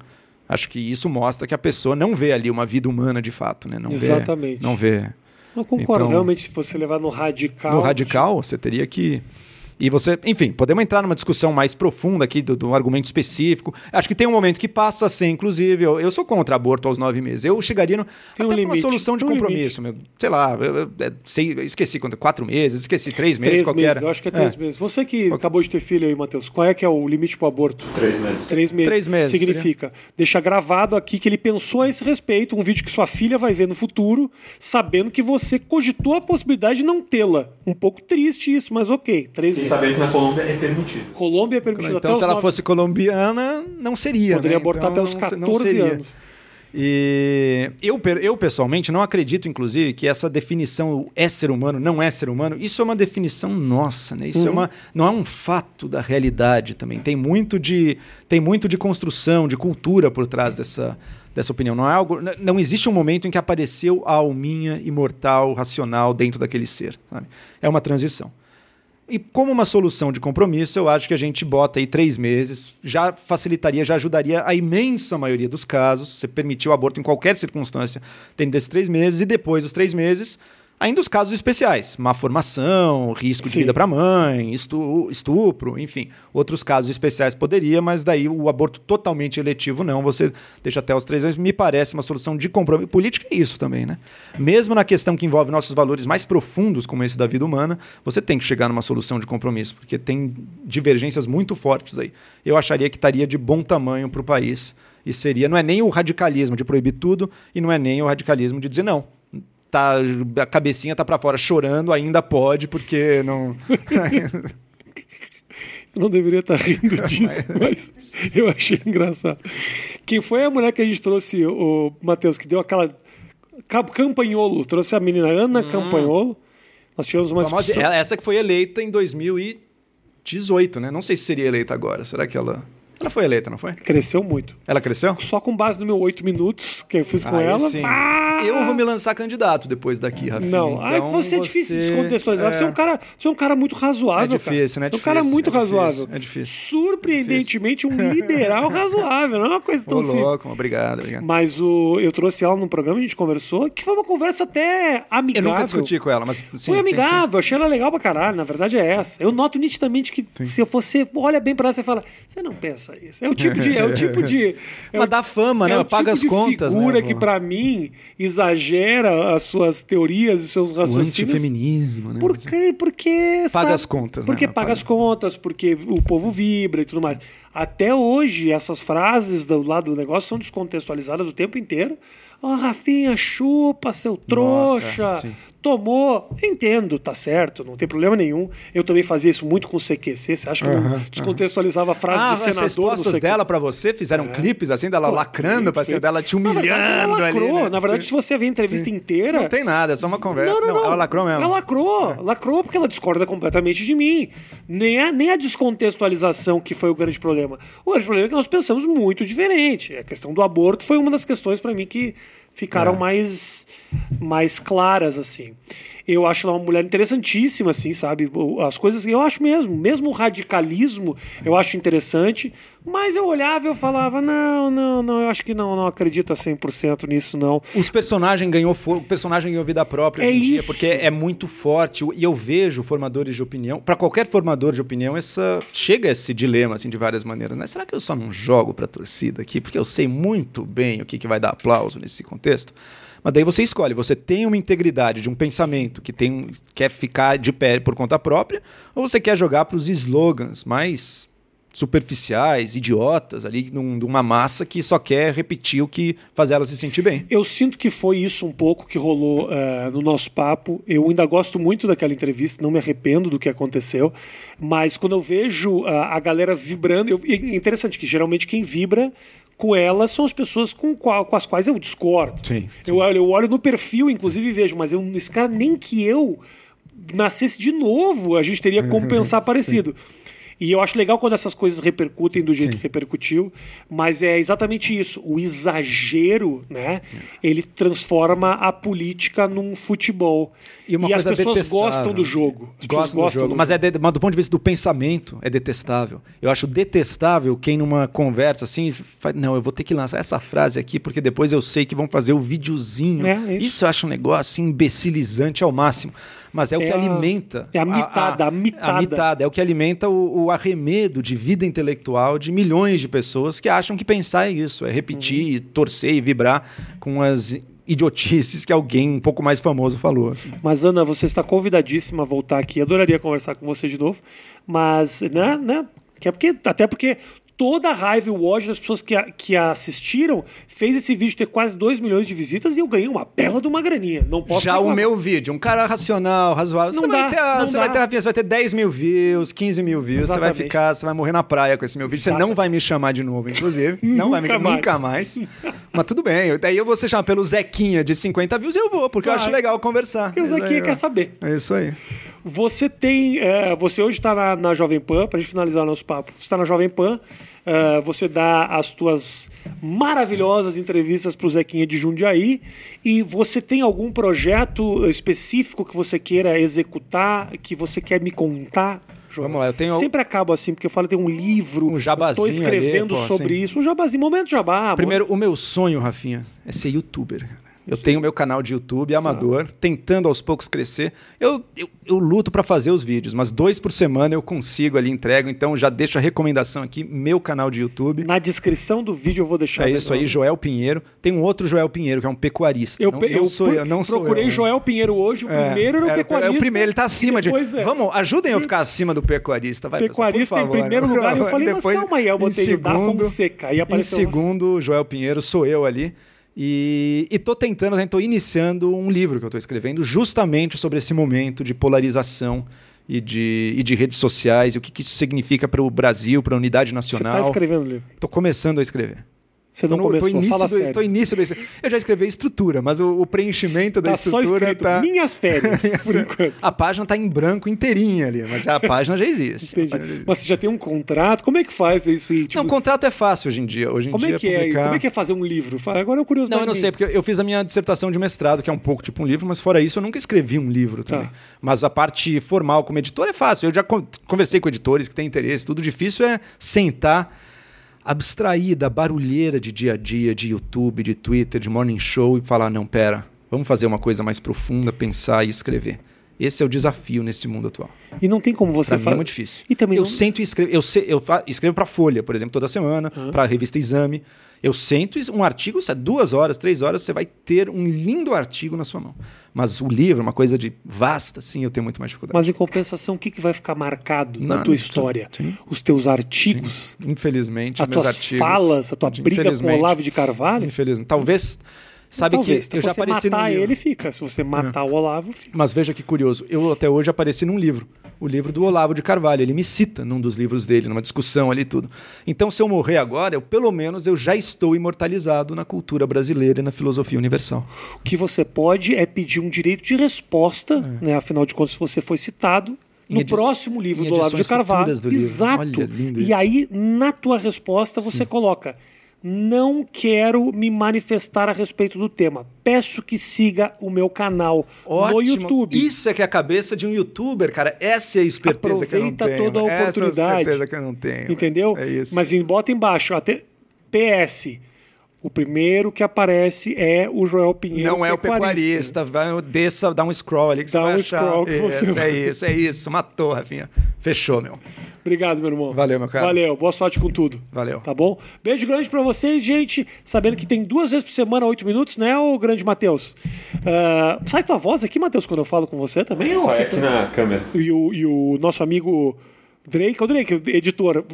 acho que isso mostra que a pessoa não vê ali uma vida humana de fato, né? Não Exatamente. Vê, não vê. Eu concordo. Então, Realmente, se você levar no radical. No radical, você teria que e você, enfim, podemos entrar numa discussão mais profunda aqui do, do, argumento específico. Acho que tem um momento que passa a ser, inclusive, eu, eu sou contra aborto aos nove meses. Eu chegaria no, tem um limite, uma solução de compromisso. Um sei lá, eu, eu, é, sei, esqueci quanto, quatro meses, esqueci três meses, três qualquer. Meses, eu acho que é três é. meses. Você que acabou de ter filho aí, Matheus, qual é que é o limite para o aborto? Três meses. Três meses. Três meses. Significa, seria? deixa gravado aqui que ele pensou a esse respeito, um vídeo que sua filha vai ver no futuro, sabendo que você cogitou a possibilidade de não tê-la. Um pouco triste isso, mas ok. Três Sim, meses. Sabendo que na Colômbia é permitido. Colômbia é permitido então, até se ela nove... fosse colombiana, não seria. Poderia né? abortar então, até os 14 anos. E eu, eu, pessoalmente, não acredito, inclusive, que essa definição é ser humano, não é ser humano, isso é uma definição nossa, né? Isso é uhum. é uma, não é um fato da realidade também. Tem muito de, tem muito de construção, de cultura por trás dessa, dessa opinião. Não, é algo, não existe um momento em que apareceu a alminha imortal, racional dentro daquele ser. Sabe? É uma transição. E como uma solução de compromisso, eu acho que a gente bota aí três meses, já facilitaria, já ajudaria a imensa maioria dos casos. Você permitir o aborto em qualquer circunstância dentro desses três meses, e depois dos três meses, Ainda os casos especiais, má formação, risco de Sim. vida para a mãe, estupro, enfim. Outros casos especiais poderia, mas daí o aborto totalmente eletivo não. Você deixa até os três anos. Me parece uma solução de compromisso. Política é isso também, né? Mesmo na questão que envolve nossos valores mais profundos, como esse da vida humana, você tem que chegar numa solução de compromisso, porque tem divergências muito fortes aí. Eu acharia que estaria de bom tamanho para o país. E seria, não é nem o radicalismo de proibir tudo, e não é nem o radicalismo de dizer não tá, a cabecinha tá para fora chorando, ainda pode, porque não. eu não deveria estar tá rindo disso, mas eu achei engraçado. Quem foi a mulher que a gente trouxe, o Matheus, que deu aquela. Campanholo, trouxe a menina Ana hum. Campanholo. Nós tivemos uma discussão. Essa que foi eleita em 2018, né? Não sei se seria eleita agora. Será que ela. Ela foi eleita, não foi? Cresceu muito. Ela cresceu? Só com base no meu oito minutos que eu fiz com ela. Sim. Ah! Eu vou me lançar candidato depois daqui, Rafinha. Não, então, ah, você é difícil de descontextualizar. É... Você, é um cara, você é um cara muito razoável. É difícil, né? Você é um cara muito é razoável. É difícil. Surpreendentemente, um liberal razoável. Não é uma coisa tão Ô, simples. louco, obrigado, obrigado. Mas o, eu trouxe ela num programa, a gente conversou, que foi uma conversa até amigável. Eu nunca discuti com ela, mas. Sim, foi amigável, sim, sim. achei ela legal pra caralho. Na verdade é essa. Eu noto nitidamente que se você olha bem pra ela, você fala, você não pensa isso. É o tipo de é o tipo de. É Mas dá fama, é né? Paga tipo as contas. figura né, que, para mim, exagera as suas teorias e seus raciocínios. O antifeminismo, né? Por quê? Porque. Paga sabe, as contas. Porque né? paga as contas, porque o povo vibra e tudo mais. Até hoje, essas frases do lado do negócio são descontextualizadas o tempo inteiro. Ó, Rafinha, chupa, seu trouxa. sim. Tomou. Entendo, tá certo, não tem problema nenhum. Eu também fazia isso muito com o CQC. Você acha que eu não descontextualizava a frase Ah, as senador no respostas dela pra você fizeram clipes assim, dela lacrando, pra ser dela te humilhando verdade, ali. lacrou. né? Na verdade, Sim. se você ver a entrevista inteira. Não tem nada, é só uma conversa. Não, não, não. ela lacrou mesmo. Ela lacrou. Lacrou porque ela discorda completamente de mim. Nem a, nem a descontextualização que foi o grande problema. O grande problema é que nós pensamos muito diferente. A questão do aborto foi uma das questões para mim que ficaram É. mais, mais claras, assim. Eu acho ela uma mulher interessantíssima, assim, sabe? As coisas eu acho mesmo. Mesmo o radicalismo eu acho interessante. Mas eu olhava e eu falava, não, não, não, eu acho que não, não acredito a 100% nisso, não. Os personagens ganhou o personagem ganhou vida própria É hoje em dia, isso. porque é muito forte e eu vejo formadores de opinião, para qualquer formador de opinião, essa chega esse dilema assim de várias maneiras, né? Será que eu só não jogo para torcida aqui porque eu sei muito bem o que, que vai dar aplauso nesse contexto? Mas daí você escolhe, você tem uma integridade de um pensamento que tem quer ficar de pé por conta própria, ou você quer jogar para os slogans mais superficiais, idiotas ali, num- de uma massa que só quer repetir o que faz ela se sentir bem. Eu sinto que foi isso um pouco que rolou eh, no nosso papo. Eu ainda gosto muito daquela entrevista, não me arrependo do que aconteceu. Mas quando eu vejo ah, a galera vibrando, eu, é interessante que geralmente quem vibra com ela são as pessoas com, qual- com as quais eu discordo. Sim, Eu, olho, eu olho no perfil, inclusive, e vejo, mas eu, esse cara nem que eu nascesse de novo, a gente teria como pensar parecido. E eu acho legal quando essas coisas repercutem do jeito que repercutiu, mas é exatamente isso. O exagero, né? Ele transforma a política num futebol. E uma as coisa pessoas gostam do jogo. As pessoas Gostam do gostam jogo, do mas, é jogo. de- mas do ponto de vista do pensamento, é detestável. Eu acho detestável quem numa conversa assim, faz, não, eu vou ter que lançar essa frase aqui porque depois eu sei que vão fazer o videozinho. É, é isso. isso. eu acho um negócio assim, imbecilizante ao máximo. Mas é, o É que a- alimenta. é a mitada, a mitada. A mitada, é o que alimenta o, o arremedo de vida intelectual de milhões de pessoas que acham que pensar é isso, é repetir, Uhum. torcer e vibrar com as idiotices que alguém um pouco mais famoso falou. assim. Mas, Ana, você está convidadíssima a voltar aqui. Adoraria conversar com você de novo. Mas, né, né? Que é porque, até porque toda a raiva e o ódio das pessoas que, a- que assistiram fez esse vídeo ter quase 2 milhões de visitas e eu ganhei uma bela de uma graninha. Não posso Já o meu vídeo, um cara racional, razoável. Não você vai dá, ter, não você dá. vai ter, Rafinha, você vai ter 10 mil views, 15 mil views, você vai Exatamente. ficar, você vai morrer na praia com esse meu vídeo. Você Exatamente. não vai me chamar de novo, inclusive. não vai me mais. nunca mais. Mas tudo bem. Daí eu vou ser chamado pelo Zequinha de 50 views e eu vou, porque eu Vai. acho legal conversar. Porque o Zequinha quer saber. É isso aí. Você tem. é, você hoje está na, na Jovem Pan, para a gente finalizar o nosso papo. Você está na Jovem Pan, é, você dá as tuas maravilhosas entrevistas para o Zequinha de Jundiaí. E você tem algum projeto específico que você queira executar, que você quer me contar? João? Vamos lá, eu tenho- Sempre acabo assim, porque eu falo, tem um livro. Um jabazinho Estou escrevendo ali, pô, sobre assim. isso. Um jabazinho, momento jabá. Primeiro, o meu sonho, Rafinha, é ser youtuber. Eu tenho meu canal de YouTube amador, tentando aos poucos crescer. Eu, eu, eu luto para fazer os vídeos, mas dois por semana eu consigo ali, entrego. Então já deixo a recomendação aqui, meu canal de YouTube. Na descrição do vídeo eu vou deixar. É isso aí, Joel Pinheiro. Tem um outro Joel Pinheiro, que é um pecuarista. Eu, não, pe- não eu sou eu, não sou procurei eu. né? Joel Pinheiro hoje, o É, primeiro era o é, pecuarista. É o primeiro, ele tá acima de. é- Vamos, ajudem eu a ficar acima do pecuarista. Vai, pessoal, Pecuarista em favor. primeiro lugar. E eu falei, Depois, mas calma aí, eu em botei o da segundo- Fonseca. Aí Em apareceu você. segundo, Joel Pinheiro, sou eu ali. E, e tô tentando, né, tô iniciando um livro que eu tô escrevendo justamente sobre esse momento de polarização e de, e de redes sociais e o que, que isso significa para o Brasil, para a unidade Você nacional. está escrevendo o livro. Tô começando a escrever. Você não no- tô começou, início fala do, sério. início do, eu já escrevi a estrutura, mas o, o preenchimento da Tá só estrutura escrito tá. minhas férias, por enquanto. A página tá em branco inteirinha ali, mas a página já existe. Entendi. página já existe. Mas você já tem um contrato? Como é que faz isso aí? Tipo, Não, contrato é fácil hoje em dia. Hoje em como dia é que é? publicar- Como é que é fazer um livro? Agora é curioso. Não, eu não sei, porque eu fiz a minha dissertação de mestrado, que é um pouco tipo um livro, mas fora isso eu nunca escrevi um livro também. Tá. Mas a parte formal como editor é fácil. Eu já con- conversei com editores que têm interesse. Tudo difícil é sentar, abstrair da barulheira de dia a dia, de YouTube, de Twitter, de morning show e falar: não, pera, vamos fazer uma coisa mais profunda, pensar e escrever. Esse é o desafio nesse mundo atual. E não tem como você mim é fazer. muito difícil. E também eu não- sento e escrevo. Eu, se- eu fa- escrevo para Folha, por exemplo, toda semana, para a revista Exame. Eu sento e um artigo, é duas horas, três horas, você vai ter um lindo artigo na sua mão. Mas o livro, uma coisa de vasta, sim, eu tenho muito mais dificuldade. Mas em compensação, o que, que vai ficar marcado na tua sim, história? sim. Os teus artigos, Infelizmente, as tuas artigos. falas, a tua briga com o Olavo de Carvalho? Infelizmente. Talvez. Sabe Talvez. que eu Se já apareci matar num livro. ele, fica. Se você matar o Olavo, fica. Mas veja que curioso, eu até hoje apareci num livro, o livro do Olavo de Carvalho. Ele me cita num dos livros dele, numa discussão ali e tudo. Então, se eu morrer agora, eu, pelo menos eu já estou imortalizado na cultura brasileira e na filosofia universal. O que você pode é pedir um direito de resposta, né? Afinal de contas, você foi citado. No próximo livro do Olavo de Carvalho. Exato. Olha, e isso. aí, na tua resposta, você coloca: Não quero me manifestar a respeito do tema. Peço que siga o meu canal no YouTube. Isso é que é a cabeça de um youtuber, cara. Essa é a esperteza que eu não Aproveita tenho. toda a Essa é a oportunidade. esperteza que eu não tenho. Entendeu? É isso. Mas bota embaixo, até PS. O primeiro que aparece é o Joel Pinheiro. Não é o pecuarista. Vai, desça, dá um scroll ali que Dá você vai um achar. scroll que você isso, É isso, é isso. Matou, Rafinha. Fechou, meu. Obrigado, meu irmão. Valeu, meu cara. Valeu. Boa sorte com tudo. Valeu. Tá bom? Beijo grande pra vocês, gente. Sabendo que tem duas vezes por semana, oito minutos, né, ô grande Matheus? Ah, sai tua voz aqui, Matheus, quando eu falo com você também? Sai aqui na câmera. E o, e o nosso amigo Drake, o Drake, editor,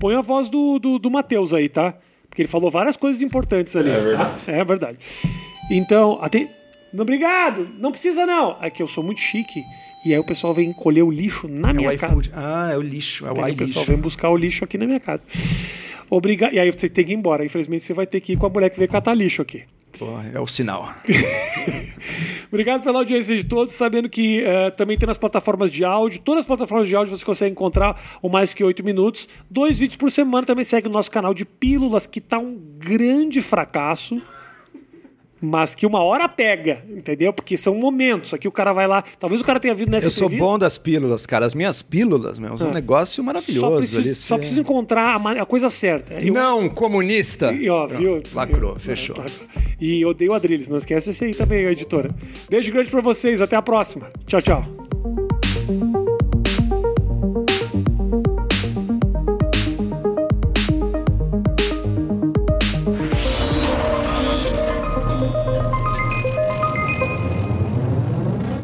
põe a voz do, do, do Matheus aí, tá? Porque ele falou várias coisas importantes ali. É verdade. tá? É verdade. Então, até. Não, obrigado, não precisa não. É que eu sou muito chique. E aí o pessoal vem colher o lixo na É minha casa. Ah, é o lixo. É o Aí o pessoal vem buscar o lixo aqui na minha casa. Obrigado. E aí você tem que ir embora. Infelizmente você vai ter que ir com a mulher que veio catar lixo aqui. É o sinal. Obrigado pela audiência de todos, sabendo que eh, também tem nas plataformas de áudio. Todas as plataformas de áudio você consegue encontrar o mais que oito minutos. Dois vídeos por semana. Também segue o nosso canal de pílulas, que tá um grande fracasso. Mas que uma hora pega, entendeu? Porque são momentos. Aqui o cara vai lá. Talvez o cara tenha vindo nessa Eu sou entrevista. bom das pílulas, cara. As minhas pílulas, meu, são um negócio maravilhoso. Só preciso, ali, só você- preciso encontrar a, a coisa certa. Eu- Não, comunista! E, ó, viu? Lacrou, fechou. E odeio Adrilles, não esquece esse aí também, editora. Beijo grande pra vocês, até a próxima. Tchau, tchau.